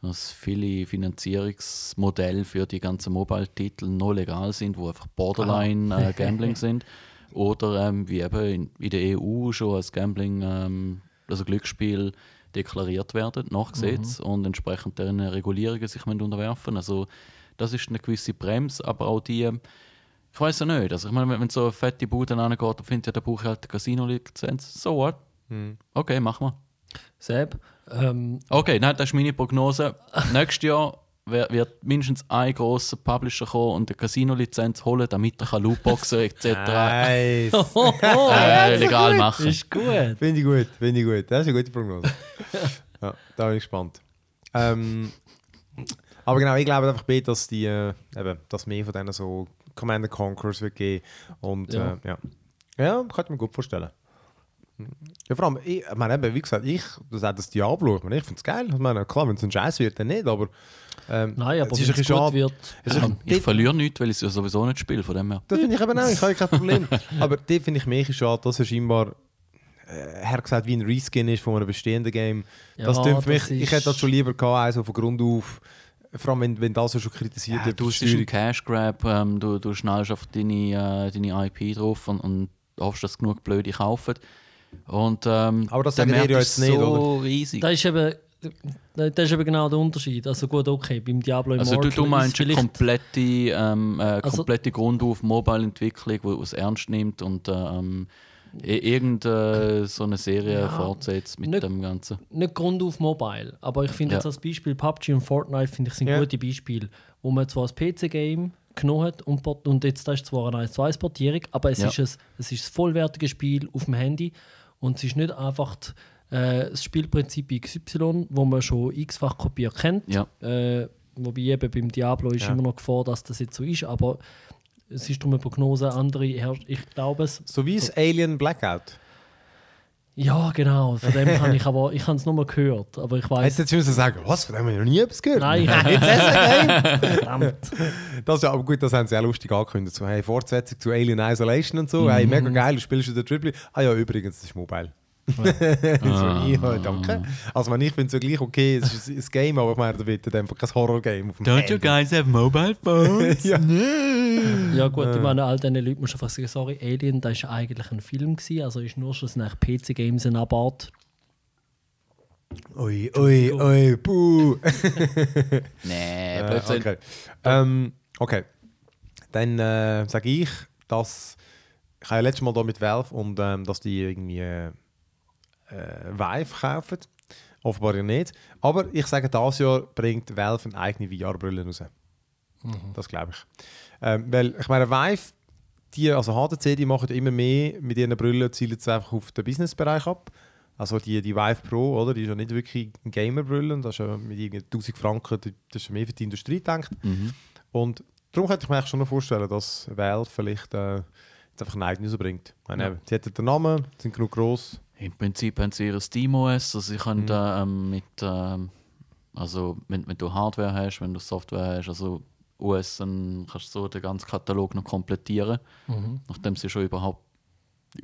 dass viele Finanzierungsmodelle für die ganzen Mobile-Titel noch legal sind, wo einfach Borderline-Gambling sind. Oder ähm, wie eben in, in der EU schon als Gambling, ähm, also Glücksspiel, deklariert werden nach Gesetz und entsprechend deren Regulierungen sich unterwerfen Also das ist eine gewisse Bremse, aber auch die, ich weiß ja nicht, also ich meine, wenn, so eine fette Bude angeht, dann findet ja, da brauche ich halt eine Casino-Lizenz. So what? Okay, machen wir. Seb, ähm, Okay, nein, das ist meine Prognose. Nächstes Jahr wird mindestens ein grosser Publisher kommen und eine Casino-Lizenz holen, damit er Lootboxen etc. Nice. äh, legal machen ist gut. Finde ich gut, finde ich gut. Das ist eine gute Prognose. ja, da bin ich gespannt. Ähm, aber genau, ich glaube einfach, dass die, äh, eben, dass mehr von denen so Command Conquers wird geben. Und Ja. ja, ja. ja kann ich mir gut vorstellen. Ja, vor allem, ich, ich meine, eben, wie gesagt, ich, du sagst das Diablo, ich, meine, ich finde es geil. Ich meine, klar, wenn es ein Scheiß wird, dann nicht, aber ähm, Nein, aber es ist wenn ein bisschen es gut schade. wird. Es ist, Ähm, ich verliere nichts, weil ich es ja sowieso nicht spiele, von dem her. Das finde ich eben auch, ich habe kein Problem. Aber die finde ich mehr ein bisschen schade, dass er scheinbar äh, hergesagt wie ein Reskin ist von einem bestehenden Game. Ja, das für mich, das ich hätte das schon lieber gehabt, also von Grund auf. Vor allem, wenn, wenn das ja schon kritisiert Ja, wird. du, die es ist ein Steuerung. Cash Grab, ähm, du, du schnallst auf deine, äh, deine IP drauf und, und hoffst, dass genug Blöde kaufen. Und, ähm, Aber das der sagt ihr Markt ja ist jetzt nicht, so riesig. Das ist eben. Das ist eben genau der Unterschied. Also gut, okay, beim Diablo Also du, Immortal du meinst ist eine vielleicht- komplette, ähm, äh, Also- komplette Grundauf Mobile-Entwicklung, die es ernst nimmt und äh, ähm, irgendeine so eine Serie Ja, fortsetzt mit nicht- dem Ganzen. nicht Grund auf Mobile, aber ich finde Ja. jetzt als Beispiel PUBG und Fortnite finde ich sind Ja. gute Beispiele, wo man zwar ein PC-Game genommen hat und, und jetzt das ist zwar eine 1 2 Portierung, aber es, Ja. ist ein, es ist ein vollwertiges Spiel auf dem Handy und es ist nicht einfach äh, das Spielprinzip XY, wo man schon x-fach kopiert kennt. Ja. Äh, wobei eben beim Diablo ist Ja. immer noch Gefahr, dass das jetzt so ist, aber es ist darum eine Prognose, andere, herrscht- ich glaube es. So wie das Alien Blackout. Ja, genau, von dem habe ich aber, ich habe es nur mal gehört, aber ich weiß Hättest du jetzt müssen sagen, was, von dem habe ich noch nie etwas gehört? Nein. jetzt ist es ein Game. Verdammt. Das ist ja, aber gut, das haben sie auch lustig angekündigt. So, hey, Fortsetzung zu Alien Isolation und Mhm. so. Hey, mega geil, du spielst du den Triple. Ah ja, übrigens, das ist mobile. so, ja, danke. Also, ich, meine, ich finde es ja gleich okay, es ist ein Game, aber ich meine, da wird dann einfach kein Horror-Game auf dem Handy. guys have mobile phones? Ja. Ja gut, ich meine, all diesen Leuten muss ich einfach sagen, sorry, Alien, das war eigentlich ein Film, gewesen, also ist nur schon nach PC-Games ein Abart. Ui, ui, ui, puh. nee, Äh, Blödsinn. okay. Ähm, okay. Dann äh, sage ich, dass ich habe ja letztes Mal da mit Valve und ähm, dass die irgendwie äh, äh, Vive kaufen. Offenbar ja nicht. Aber ich sage, dieses Jahr bringt Valve eine eigene VR-Brille raus. Das glaube ich. Ähm, weil, ich meine, Vive, die, also HTC, die machen immer mehr mit ihren Brillen, zielen sie einfach auf den Businessbereich ab. Also die, die Vive Pro, oder? Die ist ja nicht wirklich eine Gamer-Brille. Das ist ja mit irgendwie 1000 Franken, das ist mehr für die Industrie gedacht. Mhm. Und darum könnte ich mir schon noch vorstellen, dass Valve vielleicht äh, jetzt einfach einen eigenen rausbringt. Meine, Ja. Sie hätten den Namen, sind genug gross. Im Prinzip haben sie ihr SteamOS, also sie können Mhm. ähm, mit, ähm, also wenn, wenn du Hardware hast, wenn du Software hast, also OS, dann kannst du so den ganzen Katalog noch komplettieren, nachdem sie schon überhaupt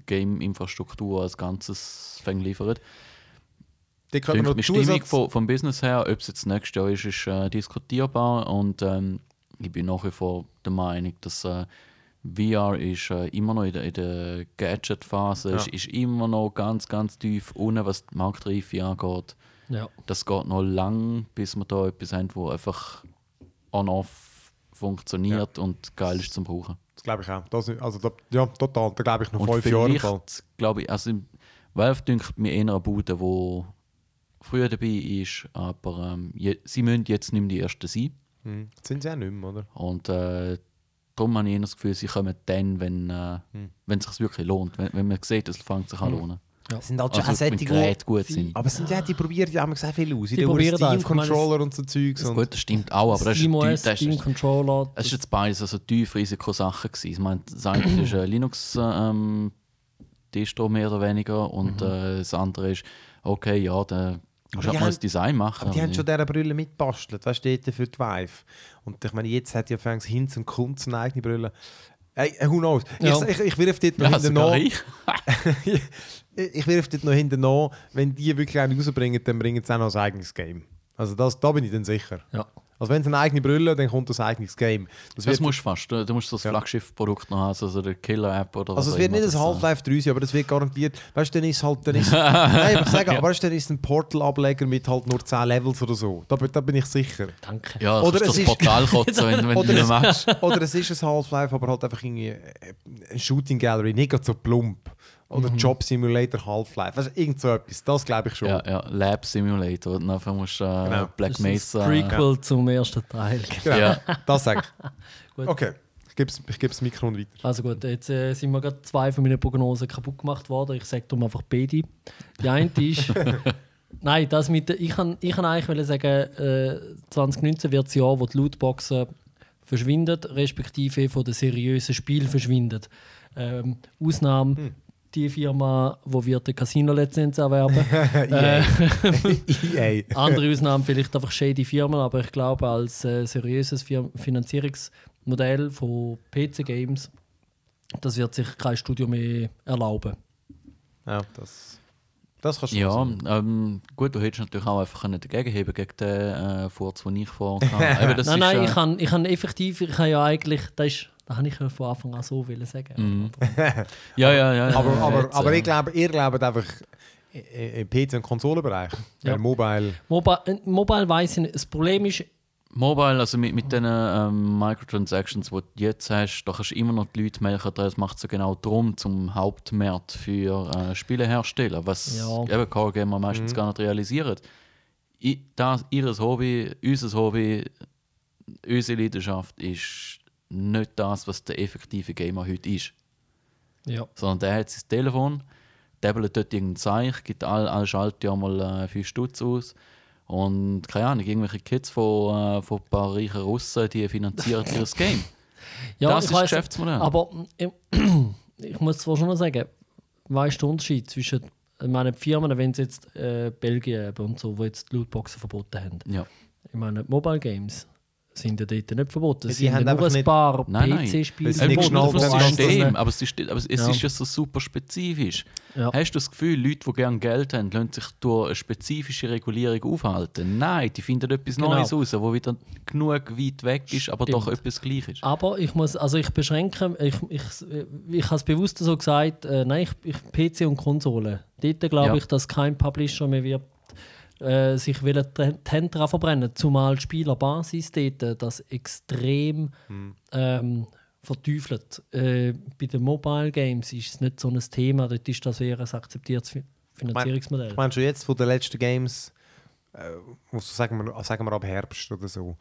Game-Infrastruktur als Ganzes fängt liefern. Die können wir noch mir Stimmung vom, vom Business her, ob es jetzt nächstes Jahr ist, ist äh, diskutierbar und ähm, ich bin nach wie vor der Meinung, dass äh, VR ist äh, immer noch in der, in der Gadget-Phase, Ja. ist, ist immer noch ganz, ganz tief unten, was die Marktreife angeht. Ja. Das geht noch lang, bis wir da etwas haben, wo einfach on-off funktioniert und geil ist zum Brauchen. das glaube ich auch. Das, also, da, ja, total. Da glaube ich noch Und fünf Jahre glaube ich, also Valve dünkt mir eher eine Bude, die früher dabei ist, aber ähm, je, sie müssen jetzt nicht mehr die Ersten sein. Hm. Das sind sie auch nicht mehr, oder? Und äh, darum habe ich eher das Gefühl, sie kommen dann, wenn äh, Hm. wenn es sich wirklich lohnt. Wenn, wenn man sieht, es fängt sich an Hm. lohnen. Es sind halt Also, wenn die Geräte gut sind. Aber es sind ja, die probieren ja sehr viel aus. Die Die probieren Steam einfach, ich meine, Controller und so Zeugs. Und Gut, das stimmt auch, aber das ist, SteamOS, das Steam ist, Controller. es ist jetzt beides also tief Risikosachen gewesen. Ich meine, das eine ist eine Linux ähm, Distro mehr oder weniger und äh, das andere ist, okay, ja, da musst die halt mal das Design machen. aber die haben schon diese Brille mitbastelt. Weißt du, für die Vive. Und ich meine, jetzt hat ja fängs Hinz und Kunz eine eigene Brille. Hey, who knows? Ja. Ich, ich, ich wirf dort noch ja, hinten ich. wirf dort noch hinten nach. Wenn die wirklich einen rausbringen, dann bringen sie auch noch ein eigenes Game. Also das, da bin ich dann sicher. Ja. Also wenn sie eine eigene Brille, dann kommt das eigenes Game. Das Das musst du fast. Du, musst so das Ja. Flaggschiff-Produkt noch haben, also der Killer-App oder was also es wird nicht ein das, äh, Half-Life 3 sein, aber das wird garantiert. Weißt du, dann ist halt, dann ist, nein, aber sagen, aber weißt, du, dann ist ein Portal-Ableger mit halt nur 10 Levels oder so. Da, bin- da bin ich sicher. Danke. Ja, Oder das ist- Portal kotzen, wenn, wenn du Oder es- machst. Oder es ist ein Half-Life, aber halt einfach irgendwie äh, ein Shooting Gallery, nicht so plump. Oder Job Simulator Half-Life. Weißt du, irgend so etwas. Das glaube ich schon. Ja, ja, Lab Simulator. Und nachher musst du äh, Genau. Black Das ist Mesa. ein Prequel zum ersten Teil. Genau. Ja. Das sage ich. Okay, ich gebe ich das Mikro weiter. Also gut, jetzt äh, sind mir gerade zwei von meinen Prognosen kaputt gemacht worden. Ich sage darum einfach beide. Die eine ist... Nein, das mit der, ich kann ich kann eigentlich sagen, äh, 2019 wird das Jahr, wo die Lootboxen verschwinden, respektive von den seriösen Spielen verschwinden. Ähm, Ausnahme die Firma, wo wird die Casino-Lizenz erwerben. äh, EA. andere Ausnahmen vielleicht einfach shady Firmen, aber ich glaube, als äh, seriöses Fir Finanzierungsmodell von PC-Games, das wird sich kein Studio mehr erlauben. Ja, das, das kannst du Ja, ähm, gut, du hättest natürlich auch einfach können dagegen heben gegen den äh, Furz, den ich vorher hatte. Das nein, ist, nein, äh, ich kann, ich kann effektiv, ich kann ja eigentlich, das ist, das habe ich von Anfang an so wollen sagen. Mhm. Ja, ja, ja. Aber, ja, aber, jetzt, aber äh, ich glaube, ihr glaubt einfach im PC- und Konsolenbereich. Ja. Weil Mobile. Mobile, äh, Mobile weiss ich nicht. Das Problem ist, Mobile, also mit, mit den ähm, Microtransactions, die du jetzt hast, da kannst du immer noch die Leute melken. Das macht es genau darum zum Hauptmarkt für äh, Spielehersteller, was Ja. eben Car Gamer meistens Mhm. gar nicht realisieren. I, das, ihres Hobby, unser Hobby, unsere Leidenschaft ist nicht das, was der effektive Gamer heute ist. ja, Sondern der hat sein Telefon, dabbelt dort irgendein Zeichen, gibt all, all Schaltjahr mal äh, 5 Stutz aus. Und keine Ahnung, irgendwelche Kids von, äh, von ein paar reichen Russen, die finanzieren ihr Game. ja das ich ist weiss, Geschäftsmodell. Aber äh, ich muss zwar schon noch sagen, weißt du den Unterschied zwischen ich meine, die Firmen, wenn sie jetzt äh, Belgien und so, wo jetzt die Lootboxen verboten haben. ja. Ich meine, Mobile Games sind ja dort nicht verboten. Es sind haben ja nur ein paar Nein, nein. PC-Spiele Weil sie nicht geschnallt das System, aber es ist, aber es Ja. ist ja so super spezifisch. Ja. Hast du das Gefühl, Leute, die gerne Geld haben, lassen sich durch eine spezifische Regulierung aufhalten? Nein, die finden etwas Genau. Neues raus, wo wieder genug weit weg ist, aber Stimmt. doch etwas gleich ist. Aber ich muss, also ich beschränke, ich, ich, ich habe es bewusst so gesagt, äh, nein, ich, ich, PC und Konsole. Dort glaube Ja. ich, dass kein Publisher mehr wird äh, sich die Hände daran verbrennen, zumal die Spielerbasis dort äh, das extrem ähm, verteufelt. Äh, bei den Mobile Games ist es nicht so ein Thema, dort ist das eher ein akzeptiertes Fi- Finanzierungsmodell. Ich meine schon jetzt von den letzten Games, äh, sagen wir, sagen wir ab Herbst oder so,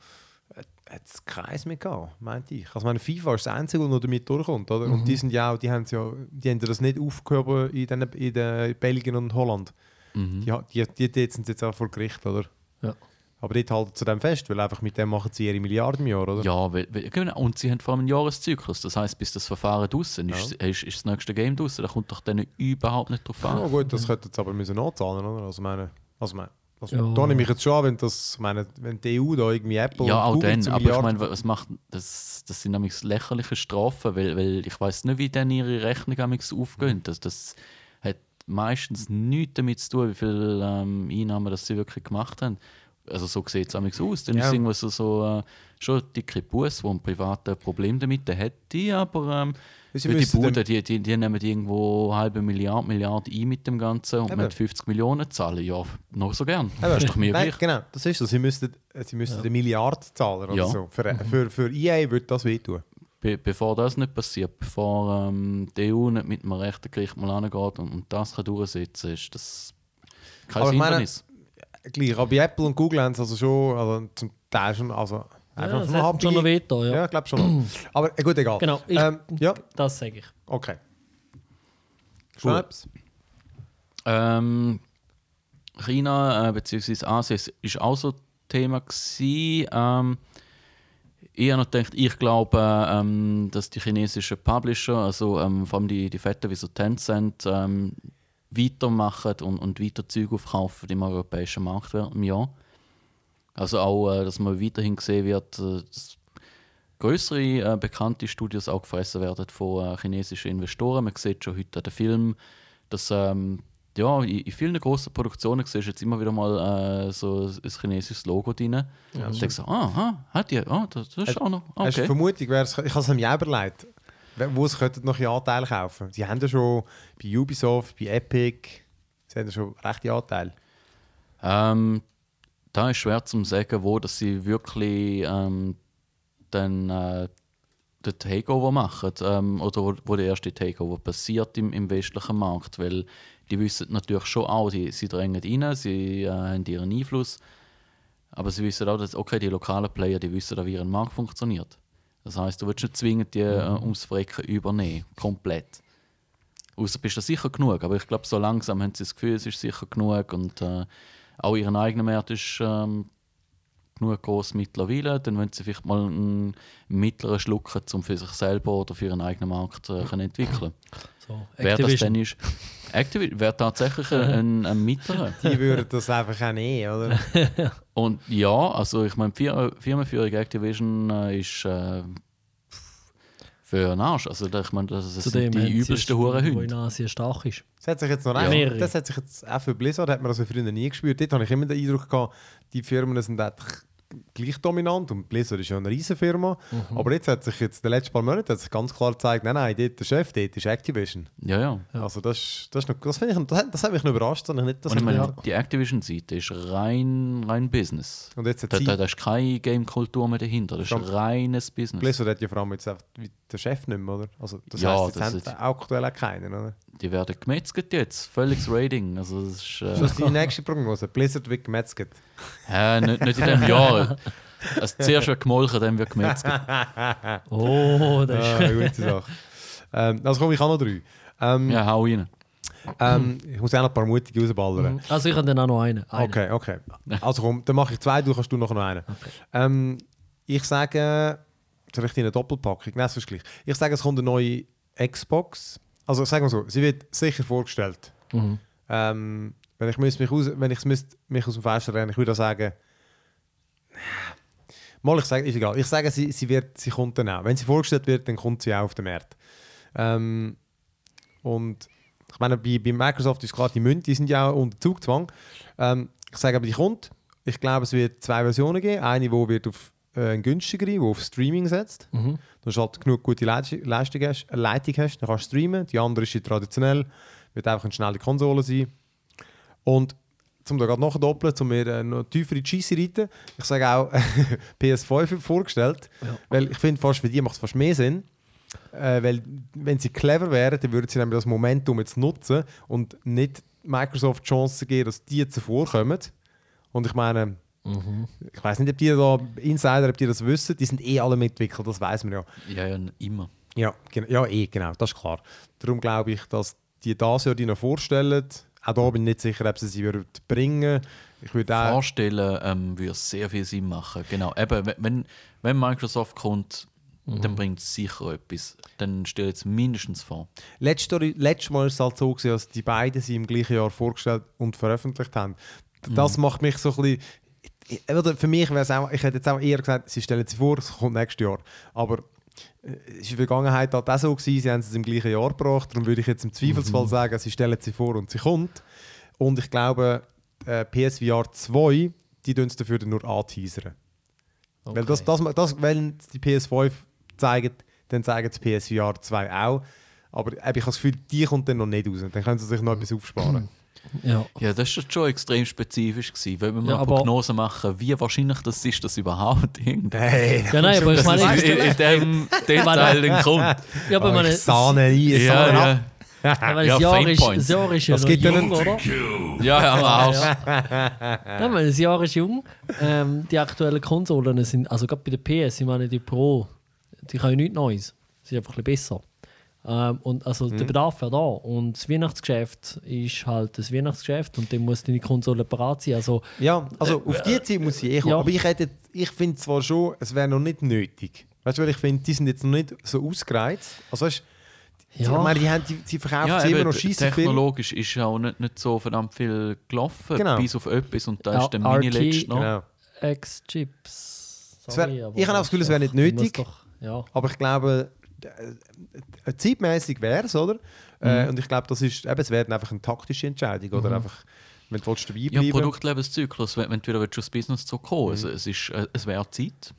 äh, hat es keins mehr gehabt, meinte ich. Also meine FIFA ist das Einzige, das noch damit durchkommt. Oder? Mhm. Und die sind ja auch, die haben ja, die haben das nicht aufgehoben in, den, in den Belgien und Holland. Mhm. Die, die, die, die sind jetzt auch vor Gericht, oder? Ja. Aber dort halten sie dem fest, weil einfach mit dem machen sie ihre Milliarden im Jahr, oder? Ja, weil, genau. und sie haben vor allem einen Jahreszyklus. Das heißt, bis das Verfahren draußen ist, ist, ist das nächste Game draußen. Da kommt doch dann überhaupt nicht drauf Ja, an. gut, das könnten sie aber müssen anzahlen, oder? Also meine, also meine, also Ja. da nehme ich jetzt schon an, wenn das, meine, wenn die EU da irgendwie Apple Ja, auch Google dann. zu Aber ich meine, was macht das? Das sind nämlich lächerliche Strafen, weil, weil ich weiß nicht, wie dann ihre Rechnungen amigs aufgehen. Das, das hat meistens nichts damit zu tun, wie viele ähm, Einnahmen das sie wirklich gemacht haben. Also so sieht es aus. Dann Ja. ist es irgendwo so, so äh, schon dicke Bus, wo ein privater Problem damit hätte, aber ähm, Sie die Bude, die, die, die nehmen irgendwo eine halbe Milliarde, Milliarde ein mit dem Ganzen und Eben. mit 50 Millionen zahlen. Ja, noch so gern. Eben. Das ist doch mir Nein, gleich. genau, das ist so. Sie müssten, sie müssten eine Milliarde zahlen oder Ja. so. Für, für, für EA würde das wehtun. Be bevor das nicht passiert, bevor ähm, die EU nicht mit einem rechten Gericht mal angeht und, und das kann durchsetzen ist das kein Aber ich meine, Hindernis. Gleich, aber bei Apple und Google haben es also schon, also zum Teil schon, also Ja, einfach das nur hat schon noch Veto, ja. Ja, ich glaube schon. noch. aber äh, gut, egal. Genau, ich- Ähm, ja, Das sage ich. okay. Schnaps. Ähm, China äh, bzw. Asien ist- ist auch so Thema gewesen. Ähm, habe noch gedacht, ich glaube, ähm, dass die chinesischen Publisher, also ähm, vor allem die, die Fetten wie so Tencent, ähm, weitermachen und, und weiter Zeug aufkaufen im europäischen Markt dem Jahr. Also auch, äh, dass man weiterhin gesehen wird, äh, dass größere äh, bekannte Studios auch gefressen werden von äh, chinesischen Investoren. Man sieht schon heute den Film, dass ähm, ja, in, in vielen großen Produktionen siehst du jetzt immer wieder mal äh, so ein chinesisches Logo drin. Ja, und denkst so, ah, hat die, ah, das, das ist auch noch, Hast du okay. Vermutung, wer es, ich habe es mir überlegt, wo es könnten noch Anteile kaufen. Sie haben ja schon bei Ubisoft, bei Epic, sie haben ja schon rechte Anteile. Ähm, da ist schwer zu sagen, wo dass sie wirklich ähm, dann äh, den Takeover machen ähm, oder wo, wo der erste Takeover passiert im, im westlichen Markt, weil die wissen natürlich schon auch, sie, sie drängen rein, sie äh, haben ihren Einfluss, aber sie wissen auch, dass okay, die lokalen Player, die wissen auch, wie ihr Markt funktioniert. Das heißt, du willst nicht zwingend die äh, ums Frecken übernehmen, komplett. Außer bist du sicher genug, aber ich glaube, so langsam haben sie das Gefühl, es ist sicher genug und äh, auch ihren eigenen Markt ist ähm, genug groß mittlerweile. Dann wollen sie vielleicht mal einen mittleren schlucken, um für sich selber oder für ihren eigenen Markt äh, können entwickeln. So, Wer das dann ist, Activision wäre tatsächlich ein, ein, ein mittlerer. Die würden das einfach auch nehmen, oder? Und ja, also ich meine, Firmenführung Activision äh, ist äh, für einen Arsch. Also ich meine, das sind Zudem die übelsten Wo in Hurenhunde. Asien stark ist. Das hat sich jetzt noch Ja. recht- das hat sich jetzt auch für Blizzard hat man das früher nie gespürt. Dort habe ich immer den Eindruck gehabt, die Firmen sind einfach gleich dominant und Blizzard ist ja eine riesige Firma. Mhm. Aber jetzt hat sich jetzt in den letzten paar Monaten hat sich ganz klar gezeigt, nein, nein, dort der Chef dort ist Activision. Ja, ja. Also das, ist- das, ist noch, das, finde ich, das, hat, das hat mich noch überrascht. Ich nicht, das Und ich meine, die Activision-Seite ist rein, rein Business. und jetzt Da, da, da ist keine Game-Kultur mehr dahinter. Das ist reines Business. Blizzard hat ja vor allem jetzt einfach der Chef nicht mehr, oder? Also das Ja, heisst, jetzt das haben ist- aktuell auch keinen, oder? Die werden gemetzelt jetzt. Völliges Rating. Also das ist, Ist äh, das die nächste Prognose? Blizzard wird gemetzelt. äh, nicht, nicht in diesem Jahr. Also zuerst wird gemolken, dann wird gemetzelt. Oh, das ist. Eine gute Sache. ähm, also komm, ich habe noch drei. Ähm, Ja, hau rein. ähm, ich muss auch noch ein paar mutige rausballern. Also ich habe dann auch noch einen. einen. Okay, okay. Also komm, dann mache ich zwei, du kannst du noch einen. Ähm, ich sage, soll ich dir eine Doppelpackung? Nein, das ist gleich. Ich sage, es kommt eine neue Xbox. Also sagen wir so, sie wird sicher vorgestellt. Mhm. Ähm, wenn ich müsste mich aus, wenn ich müsste mich aus dem Fenster rennen, ich würde sagen, mal ich sage, ist egal. Ich sage, sie, sie wird, sie kommt dann auch. Wenn sie vorgestellt wird, dann kommt sie auch auf den Markt. Ähm, und ich meine, bei, bei Microsoft ist klar, die Münzen, die sind ja auch unter Zugzwang. Ähm, ich sage aber, die kommt. Ich glaube, es wird zwei Versionen geben. Eine, die wird auf äh, eine günstigere, die auf Streaming setzt. Mhm. Dann du halt genug gute Leistung Leistung hast, äh, Leitung hast, dann kannst du streamen. Die andere ist die traditionell, wird einfach eine schnelle Konsole sein. Und um da gerade nachdoppeln, um mir äh, noch tiefer in die Scheisse reiten, ich sage auch PS5 wird vorgestellt, Ja. weil ich finde, fast für die macht es fast mehr Sinn. Äh, weil, wenn sie clever wären, dann würden sie nämlich das Momentum jetzt nutzen und nicht Microsoft die Chance geben, dass die zuvor kommen. Und ich meine, Mhm. ich weiß nicht, ob die da Insider, ob die das wissen, die sind eh alle mitentwickelt, das weiß man ja. Ja, ja, immer. Ja, ja, eh, genau, das ist klar. Darum glaube ich, dass die das Jahr die noch vorstellen. Auch da bin ich nicht sicher, ob sie sie würden bringen. Ich würde auch. Vorstellen ähm, würde sehr viel Sinn machen. Genau. Eben, wenn- wenn, Microsoft kommt, dann bringt es sicher etwas. Dann stellt es mindestens vor. Letztes, Jahr- letztes Mal war es halt so, gewesen, dass die beiden sie im gleichen Jahr vorgestellt und veröffentlicht haben. Das macht mich so ein bisschen. ich- für mich wäre es auch, ich hätte jetzt auch eher gesagt, sie stellen sie vor, es kommt nächstes Jahr. Aber ist in der Vergangenheit halt auch so gewesen, sie haben es im gleichen Jahr gebracht. Darum würde ich jetzt im Zweifelsfall sagen, sie stellen sie vor und sie kommt. Und ich glaube, äh, PSVR 2, die tun es dafür nur anteasern. Weil das, das, das, wenn die PS5 zeigen, dann zeigen die PSVR 2 auch. Aber ich habe das Gefühl, die kommt dann noch nicht raus. Dann können sie sich noch etwas aufsparen. Ja. Ja, das war schon extrem spezifisch. Gewesen, weil wir mal Ja, eine aber- Prognose machen, wie wahrscheinlich das ist, dass überhaupt irgendwie Nein, Ja, nein, aber ich das meine, ist in, in dem Detail dann kommt. ja, aber meine, Sahne rein, Ja, Sahne ab. ja. aber ja, das, Jahr ist, das Jahr ist ja Das ja jung, einen- oder? Ja, ja, am Arsch. Nein, weil das Jahr ist jung. Ähm, die aktuellen Konsolen sind, also gerade bei der PS, ich meine die Pro, die können nichts Neues. Sie sind einfach ein bisschen besser. Ähm, und also der Bedarf wäre da. Und das Weihnachtsgeschäft ist halt das Weihnachtsgeschäft und dann muss deine Konsole parat sein. Also, Ja, also auf die Zeit muss ich eh kommen. ja. Aber ich, hätte- ich finde zwar schon, es wäre noch nicht nötig. Weißt du, weil ich finde, die sind jetzt noch nicht so ausgereizt. Also weißt, du, Ja. ich meine, die, haben, die, die verkaufen Ja, sie immer noch scheiße viel. technologisch ist ja auch nicht, nicht so verdammt viel gelaufen, Genau. bis auf etwas und da Ja, ist der Mini RT letzt noch. Genau. X-Chips. Ich habe auch das Gefühl, es wäre nicht nötig. Doch, ja. Aber ich glaube, äh, äh, zeitmäßig wäre es, oder? Äh, Mhm. und ich glaube, das ist, eben, es wäre einfach eine taktische Entscheidung. Oder einfach, wenn du willst, dabei Ja, bleiben Produktlebenszyklus, wenn, wenn du wieder willst, aufs Business zurückkommen es, es, ist, äh, es wäre Zeit.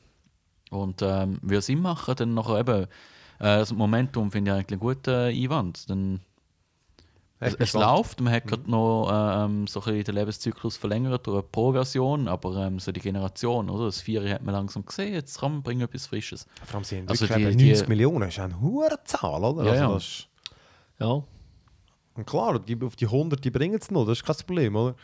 Und ähm, würde Sinn machen, dann nachher eben, äh, das Momentum finde ich eigentlich einen guten Einwand. Dann, es, es läuft, man hat gerade noch ähm, so ein bisschen den Lebenszyklus verlängert durch eine Pro-Version, aber ähm, so die Generation, oder? Das Vieri hat man langsam gesehen, jetzt kann man bringen etwas Frisches. Vor allem, sie haben Also die- eben 90 die- Millionen, das ist eine hohe Zahl, oder? Ja, also ja. Das ist, ja. und klar, die, auf die 100 die bringen es noch, das ist kein Problem, oder?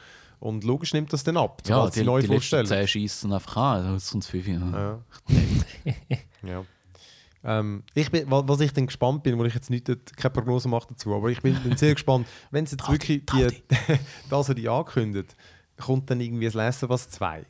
Und logisch nimmt das dann ab, Ja, sie die, neu die letzten vorstellen. 10 schießen einfach an, das sind 5. Ja. Ja. ja. Ähm, ich bin, wa- was ich dann gespannt bin, wo ich jetzt nicht keine Prognose mache dazu, aber ich bin, sehr gespannt, wenn es jetzt wirklich die, das, was die ankündigt, kommt dann irgendwie das of Us 2.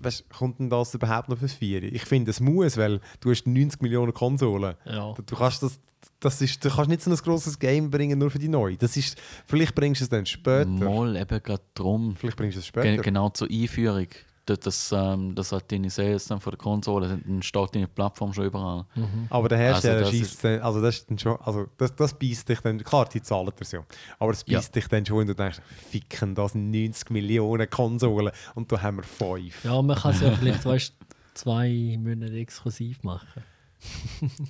Weißt, kommt denn das überhaupt noch fürs 4? Ich finde, es muss, weil du hast 90 Millionen Konsolen. Ja. Du kannst das, das ist, du kannst nicht so ein grosses Game bringen nur für die neue. Das ist, vielleicht bringst du es dann später. Mal eben gerade drum. Vielleicht bringst du es später. genau zur Einführung. Das, das, ähm, das hat deine Sales dann von der Konsole, dann steht deine Plattform schon überall. Aber der Hersteller Also das schießt dann, also das ist dann schon, also das, das beißt dich dann, klar, die zahlen das ja, aber es Ja. beißt dich dann schon und du denkst, ficken, das sind 90 Millionen Konsolen und da haben wir fünf. ja, man kann es ja vielleicht weißt, zwei Monate exklusiv machen.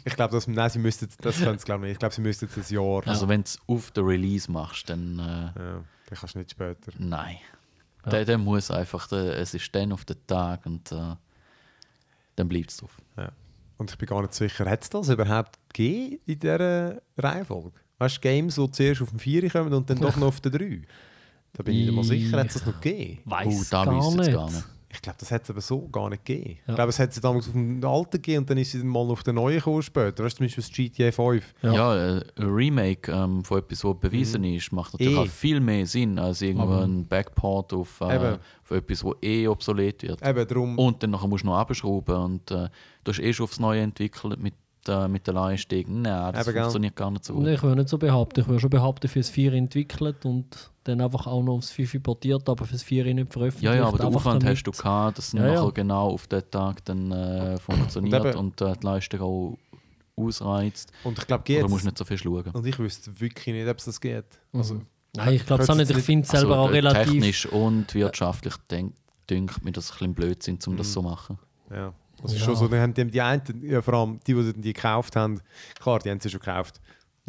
Ich glaube, das, nein, sie müssten, das können sie glaube ich nicht. Ich glaube, sie müssten jetzt ein Jahr, Also wenn du es auf der Release machst, dann äh, ja, dann kannst du nicht später. nein. Ja. Der, der muss einfach, der, es ist dann auf den Tag und äh, dann bleibt es drauf. Ja. Und ich bin gar nicht sicher, hat es das überhaupt gegeben in dieser Reihenfolge? Weißt du, Games, die zuerst auf dem 4 kommen und dann doch noch auf den 3? Da bin ich nicht mal sicher, hat es das noch gegeben? Weiß Oh, da gar ich nicht. gar nicht. Ich glaube, das hat es aber so gar nicht gegeben. Ja. Ich glaube, es hat sie damals auf dem alten gegeben und dann ist sie dann mal auf den neuen gekommen später. Weißt du, zum Beispiel das GTA 5. Ja. Ja, äh, ein Remake ähm, von etwas, was bewiesen ist, macht natürlich Eh. auch viel mehr Sinn als irgendwo ein Backport auf, äh, auf etwas, was eh obsolet wird. Eben darum. Und dann nachher musst du noch abschrauben und äh, du hast eh schon aufs Neue entwickelt mit, äh, mit den Leihstegen. Nein, das Eben, funktioniert gar nicht so gut. Ich würde nicht so behaupten. Ich würde schon behaupten, für das 4 entwickelt und dann einfach auch noch aufs 5 importiert, aber für das 4 nicht veröffentlicht. Ja, ja, aber den Aufwand damit- hast du gehabt, dass es Ja, nachher ja. genau auf den Tag dann äh, funktioniert eben- und, äh, die Leistung auch ausreizt. Und ich glaube, geht du musst nicht so viel schauen. Und ich wüsste wirklich nicht, ob es das geht. Also, Nein, ich glaube es auch nicht. Ich finde es Also, selber auch äh, relativ. Technisch und wirtschaftlich denk, dünkt mir das ein bisschen Blödsinn, um Mhm. das so zu machen. ja. Das ist Ja. schon so, dann haben die, die einen, ja, vor allem die, die die gekauft haben, klar, die haben sie schon gekauft.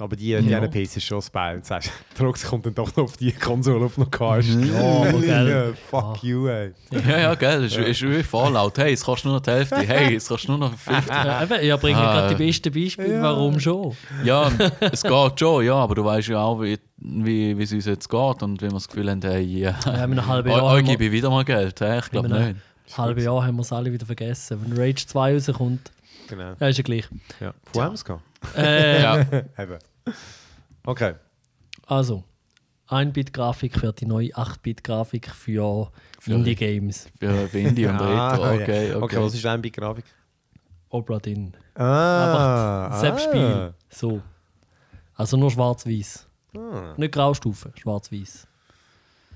Aber die, die Ja. einen PC ist schon das Bein. Sagst du, der Rox kommt dann doch noch auf die Konsole, auf noch hast. Ja, aber gell. Fuck you, ey. Ja, ja, gell, es ist, ist wie Fallout. Hey, es kostet nur noch die Hälfte. Hey, es kostet nur noch 50. Ja, eben, ich bringe Ah, gerade die äh. besten Beispiele, Ja. warum schon. Ja, es geht schon, ja, aber du weißt ja auch, wie, wie, wie es uns jetzt geht und wenn wir das Gefühl haben, hey, ja, Ja, in einem halben eu- Jahr, gebe wir, ich wieder mal Geld. Hey, ich glaube nicht. Halben Jahr haben wir es alle wieder vergessen. Wenn Rage 2 rauskommt, Genau. ja, ist ja gleich. Ja. Wo haben wir es gehabt? Äh, Ja, Eben. Okay. Also, 1-Bit-Grafik für die neue 8-Bit-Grafik für, Für- Indie-Games. für für Indie und Ah, Retro, okay, okay. Okay, was ist ein Grafik? Opera Dinn. Ah, Selbstspiel. So. Also nur schwarz-weiß. Ah. Nicht Graustufe, schwarz-weiß.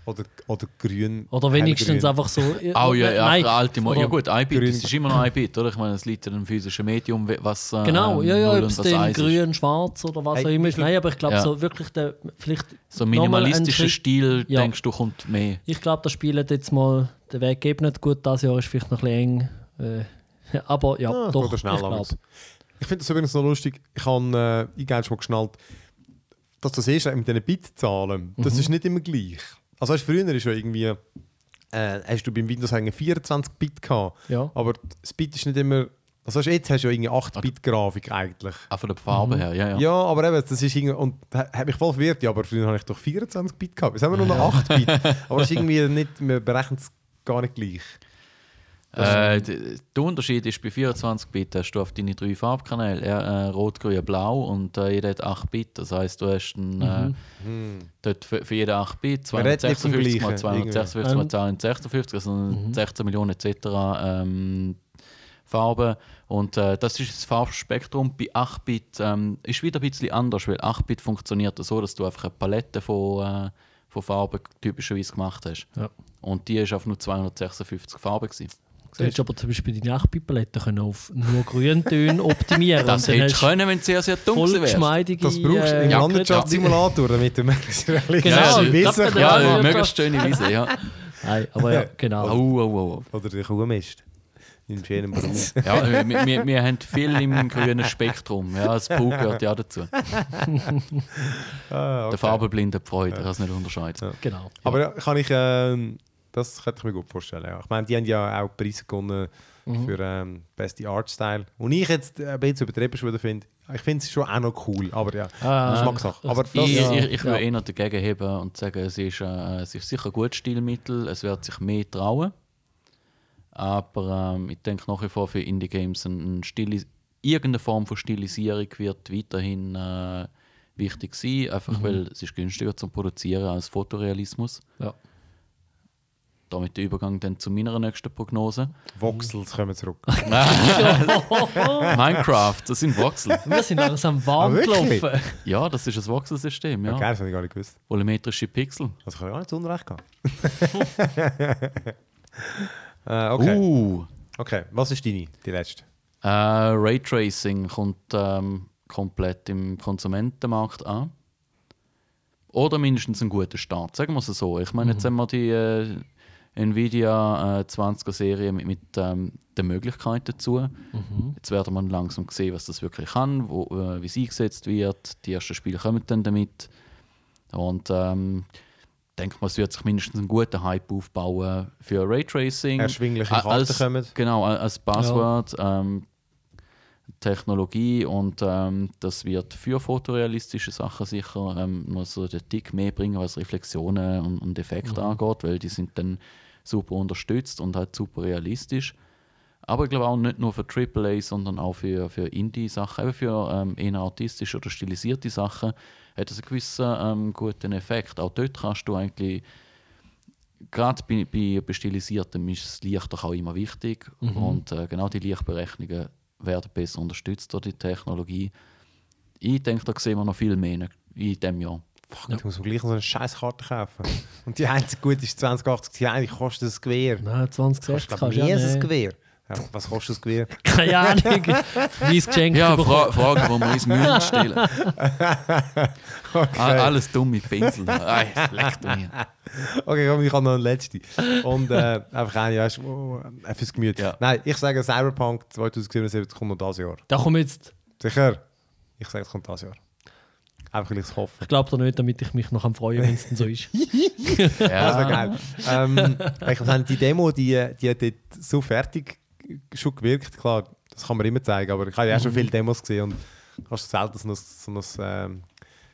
Oder, oder grün. Oder wenigstens hellgrün. einfach so. Oh ja, ja, Nein, alte Mo Ja gut, ein Bit, Grün. das ist immer noch ein Bit, oder? Ich meine, es liegt in einem physischen Medium, was äh, Genau, ja, ja, ob es ist. grün, schwarz oder was Hey, auch immer ist. Nein, aber ich glaube Ja. so wirklich, der, vielleicht, So minimalistischer Stil, Ja. denkst du, kommt mehr. ich glaube, das spielt jetzt mal den Weg gebnet. Gut, das Jahr ist vielleicht noch ein bisschen eng. Äh, aber ja, Ah, doch, geht ich glaube. Ich finde das übrigens noch lustig. Ich habe äh, ich mal geschnallt, dass das erste mit diesen Bitzahlen, das Mhm. ist nicht immer gleich. Also weißt, früher ist ja irgendwie, äh, hast du beim Windows eigentlich 24 Bit gehabt, Ja. aber das Bit ist nicht immer, also weißt, jetzt hast du ja irgendwie 8 Bit Grafik eigentlich. Auch von der Farbe her, ja, ja. Ja, aber eben, das ist irgendwie, und ha- hat mich voll verwirrt, ja, aber früher habe ich doch 24 Bit gehabt, jetzt haben wir nur noch 8 Bit, aber es ist irgendwie nicht, wir berechnen es gar nicht gleich. Äh, d- der Unterschied ist, bei 24 Bit hast du auf deine drei Farbkanäle äh, Rot, Grün, Blau und äh, jeder hat 8 Bit. Das heisst, du hast einen, äh, dort für, für jeden 8 Bit Man redet nicht vom 256 mal Gleichen, 256 mal Ähm. 256, also 16 Millionen etc. Ähm, Farben. Und äh, das ist das Farbspektrum. Bei 8 Bit ähm, ist wieder ein bisschen anders, weil 8 Bit funktioniert so, dass du einfach eine Palette von, äh, von Farben typischerweise gemacht hast. Ja. Und die war auf nur 256 Farben. Gewesen. Du hättest aber zum Beispiel deine 8-Bit-Paletten können auf nur Grüntöne optimieren Das hättest du können, wenn es sehr, sehr wärst. geschmeidige... Das brauchst du im äh, Landwirtschaftssimulator, damit du möglichst realistisch Genau, Ja, Ja, Ja, ja, ja, möglichst schöne Wiese, ja. Nein, aber ja, genau. Oh, oh, oh. Oder der Kuhmist. In schönem Braun. Ja, wir, wir, wir haben viel im grünen Spektrum. Ja, das Pug gehört ja dazu. ah, okay. Der Farbenblinde Freude, kann es nicht unterscheiden. genau. Aber ja, kann ich, ähm, das könnte ich mir gut vorstellen. Ja. Ich meine, die haben ja auch Preise gewonnen für ähm, beste Artstyle. Und ich jetzt ein bisschen übertrieben schon wieder finde, ich finde es schon auch noch cool, aber ja, Ah, Geschmackssache. Aber das, Ich, Ja, ich, ich würde ja. eher dagegen heben und sagen, es ist, äh, es ist sicher ein gutes Stilmittel, es wird sich mehr trauen. Aber ähm, ich denke nach wie vor für Indie-Games ein, ein Stilis irgendeine Form von Stilisierung wird weiterhin äh, wichtig sein, einfach weil es ist günstiger zu produzieren als Fotorealismus. Ja. Damit der Übergang dann zu meiner nächsten Prognose. Voxels kommen zurück. Minecraft, das sind Voxel. Wir sind langsam warm Ah, gelaufen. Ja, das ist ein Voxelsystem, ja. Geil, das habe ich gar nicht gewusst. Volumetrische Pixel. Also ich habe ja nicht zu Unrecht gehabt. äh, okay. Uh, okay, was ist deine, die letzte? äh, Raytracing kommt ähm, komplett im Konsumentenmarkt an. Oder mindestens ein guter Start, sagen wir es so. Ich meine, jetzt haben wir die äh, Nvidia äh, 20er-Serie mit, mit ähm, den Möglichkeiten dazu. Jetzt werden wir langsam sehen, was das wirklich kann, wo, äh, wie es eingesetzt wird. Die ersten Spiele kommen dann damit. Und ähm, ich denke mal, es wird sich mindestens einen guten Hype aufbauen für Raytracing. Erschwingliche Karten als- kommen. Genau, als Passwort. Ähm, Technologie und ähm, das wird für fotorealistische Sachen sicher ähm, noch so den Tick mehr bringen, was Reflexionen und, und Effekte angeht, weil die sind dann super unterstützt und halt super realistisch. Aber ich glaube auch nicht nur für AAA, sondern auch für, für Indie-Sachen, eben für ähm, eher artistische oder stilisierte Sachen, hat es einen gewissen ähm, guten Effekt. Auch dort kannst du eigentlich gerade bei, bei, Stilisiertem ist das Licht doch auch immer wichtig. Und äh, genau die Lichtberechnungen werden besser unterstützt durch die Technologie. Ich denke, da sehen wir noch viel mehr in diesem Jahr. Fuck, ich muss mir gleich noch so eine scheiß Karte kaufen. Und die einzige gute ist 2080 Ti, eigentlich kostet das Gewehr. Nein, 2060 Kostet glaub, ja. Gewehr. Ja, was kostet das Gewehr? Keine Ahnung. Weiss geschenkt Ja, fra Frage, wo wir uns Mühen stellen. A- Alles dumme Pinsel. Ay, leck du mir. Okay, komm, ich habe noch eine letzte. Und äh, einfach eine, weißt du, äh, fürs Gemüt. Ja. Nein, ich sage Cyberpunk 2077 kommt noch dieses Jahr. Da kommt jetzt... Sicher? Ich sage, es kommt dieses Jahr. Einfach, weil ich es hoffe. Ich glaube da nicht, damit ich mich noch am freuen wenn es dann so ist. Das wäre Ja, geil. ähm, ich meine, die Demo, die, die hat dort so fertig schon gewirkt. Klar, das kann man immer zeigen, aber ich habe ja auch schon viele Demos gesehen und hast selten so ein... So ein ähm,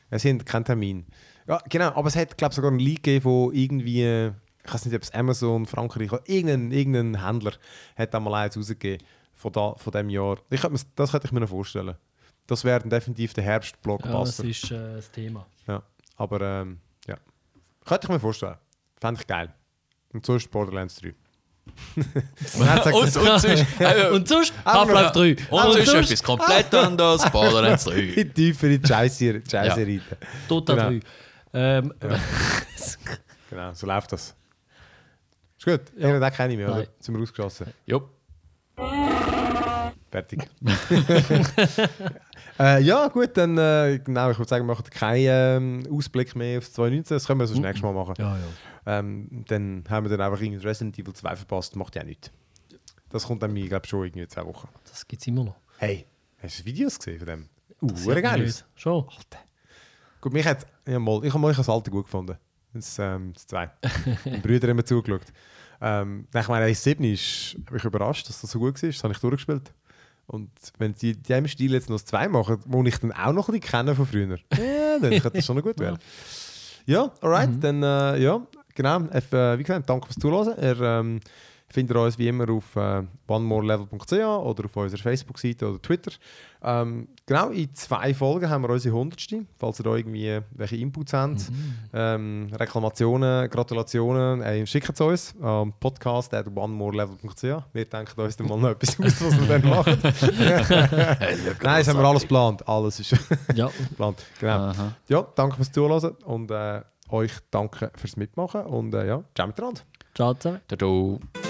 es sind kein Termin. Ja, genau, aber es hat, glaube ich, sogar einen Leak gegeben, wo irgendwie, ich weiß nicht, ob es Amazon, Frankreich oder irgendein, irgendein Händler hat da mal eins rausgegeben von, da, von diesem Jahr. Ich könnte mir, das könnte ich mir noch vorstellen. Das wäre definitiv der Ja, das Herbst-Blockbuster. ist äh, das Thema. Ja, aber ähm, ja. Könnte ich mir vorstellen. Fände ich geil. Und so ist Borderlands 3. Nein, sag- und, und sonst, äh, Und sonst Half-Life 3. und sonst etwas komplett anderes. Borderlands 3. in tiefere Scheiße Scheiße reiten. Dota Genau. 3. Ähm, Genau, so läuft das. Ist gut. Ja. Den kenne ich mehr, oder? Sind wir ausgeschossen. Jupp. Fertig. äh, ja, gut, dann äh, genau, ich würde sagen, wir machen keinen ähm, Ausblick mehr auf 2019. Das können wir so das nächste Mal machen. ja, ja. Ähm, dann haben wir dann einfach irgendwie Resident Evil 2 verpasst. Macht ja nichts. Das kommt dann, ich glaube schon irgendwie zwei Wochen. Das gibt es immer noch. Hey, hast du Videos gesehen von dem? Uh, geil. Schon. Gut, mich hat, ja, mal, ich habe mal ich das alte gut gefunden. Das, ähm, das zwei. Meine Brüder mir zugeschaut. Ähm, nach meiner 1.7 ist, habe ich überrascht, dass das so gut war. Das habe ich durchgespielt. Und wenn die in diesem Stil jetzt noch 2 machen, wo ich dann auch noch ein bisschen kenne von früher, ja, dann könnte das schon noch gut werden. Ja, alright, dann äh, ja, genau. Äh, wie gesagt, danke fürs Zuhören. Ihr ähm, findet uns wie immer auf äh, onemorelevel.ch oder auf unserer Facebook-Seite oder Twitter. Ähm, genau, in zwei Folgen haben wir unsere 100. Falls ihr da irgendwie welche Inputs habt, ähm, Reklamationen, Gratulationen, äh, schickt es uns am podcast at onemorelevel.ch. Wir denken uns dann mal noch etwas aus, was wir dann machen. Nein, das haben wir alles geplant. Alles ist Ja, geplant. Genau. Aha. Ja, danke fürs Zuhören und äh, euch danke fürs Mitmachen und äh, ja, ciao miteinander. ciao zusammen. Tada.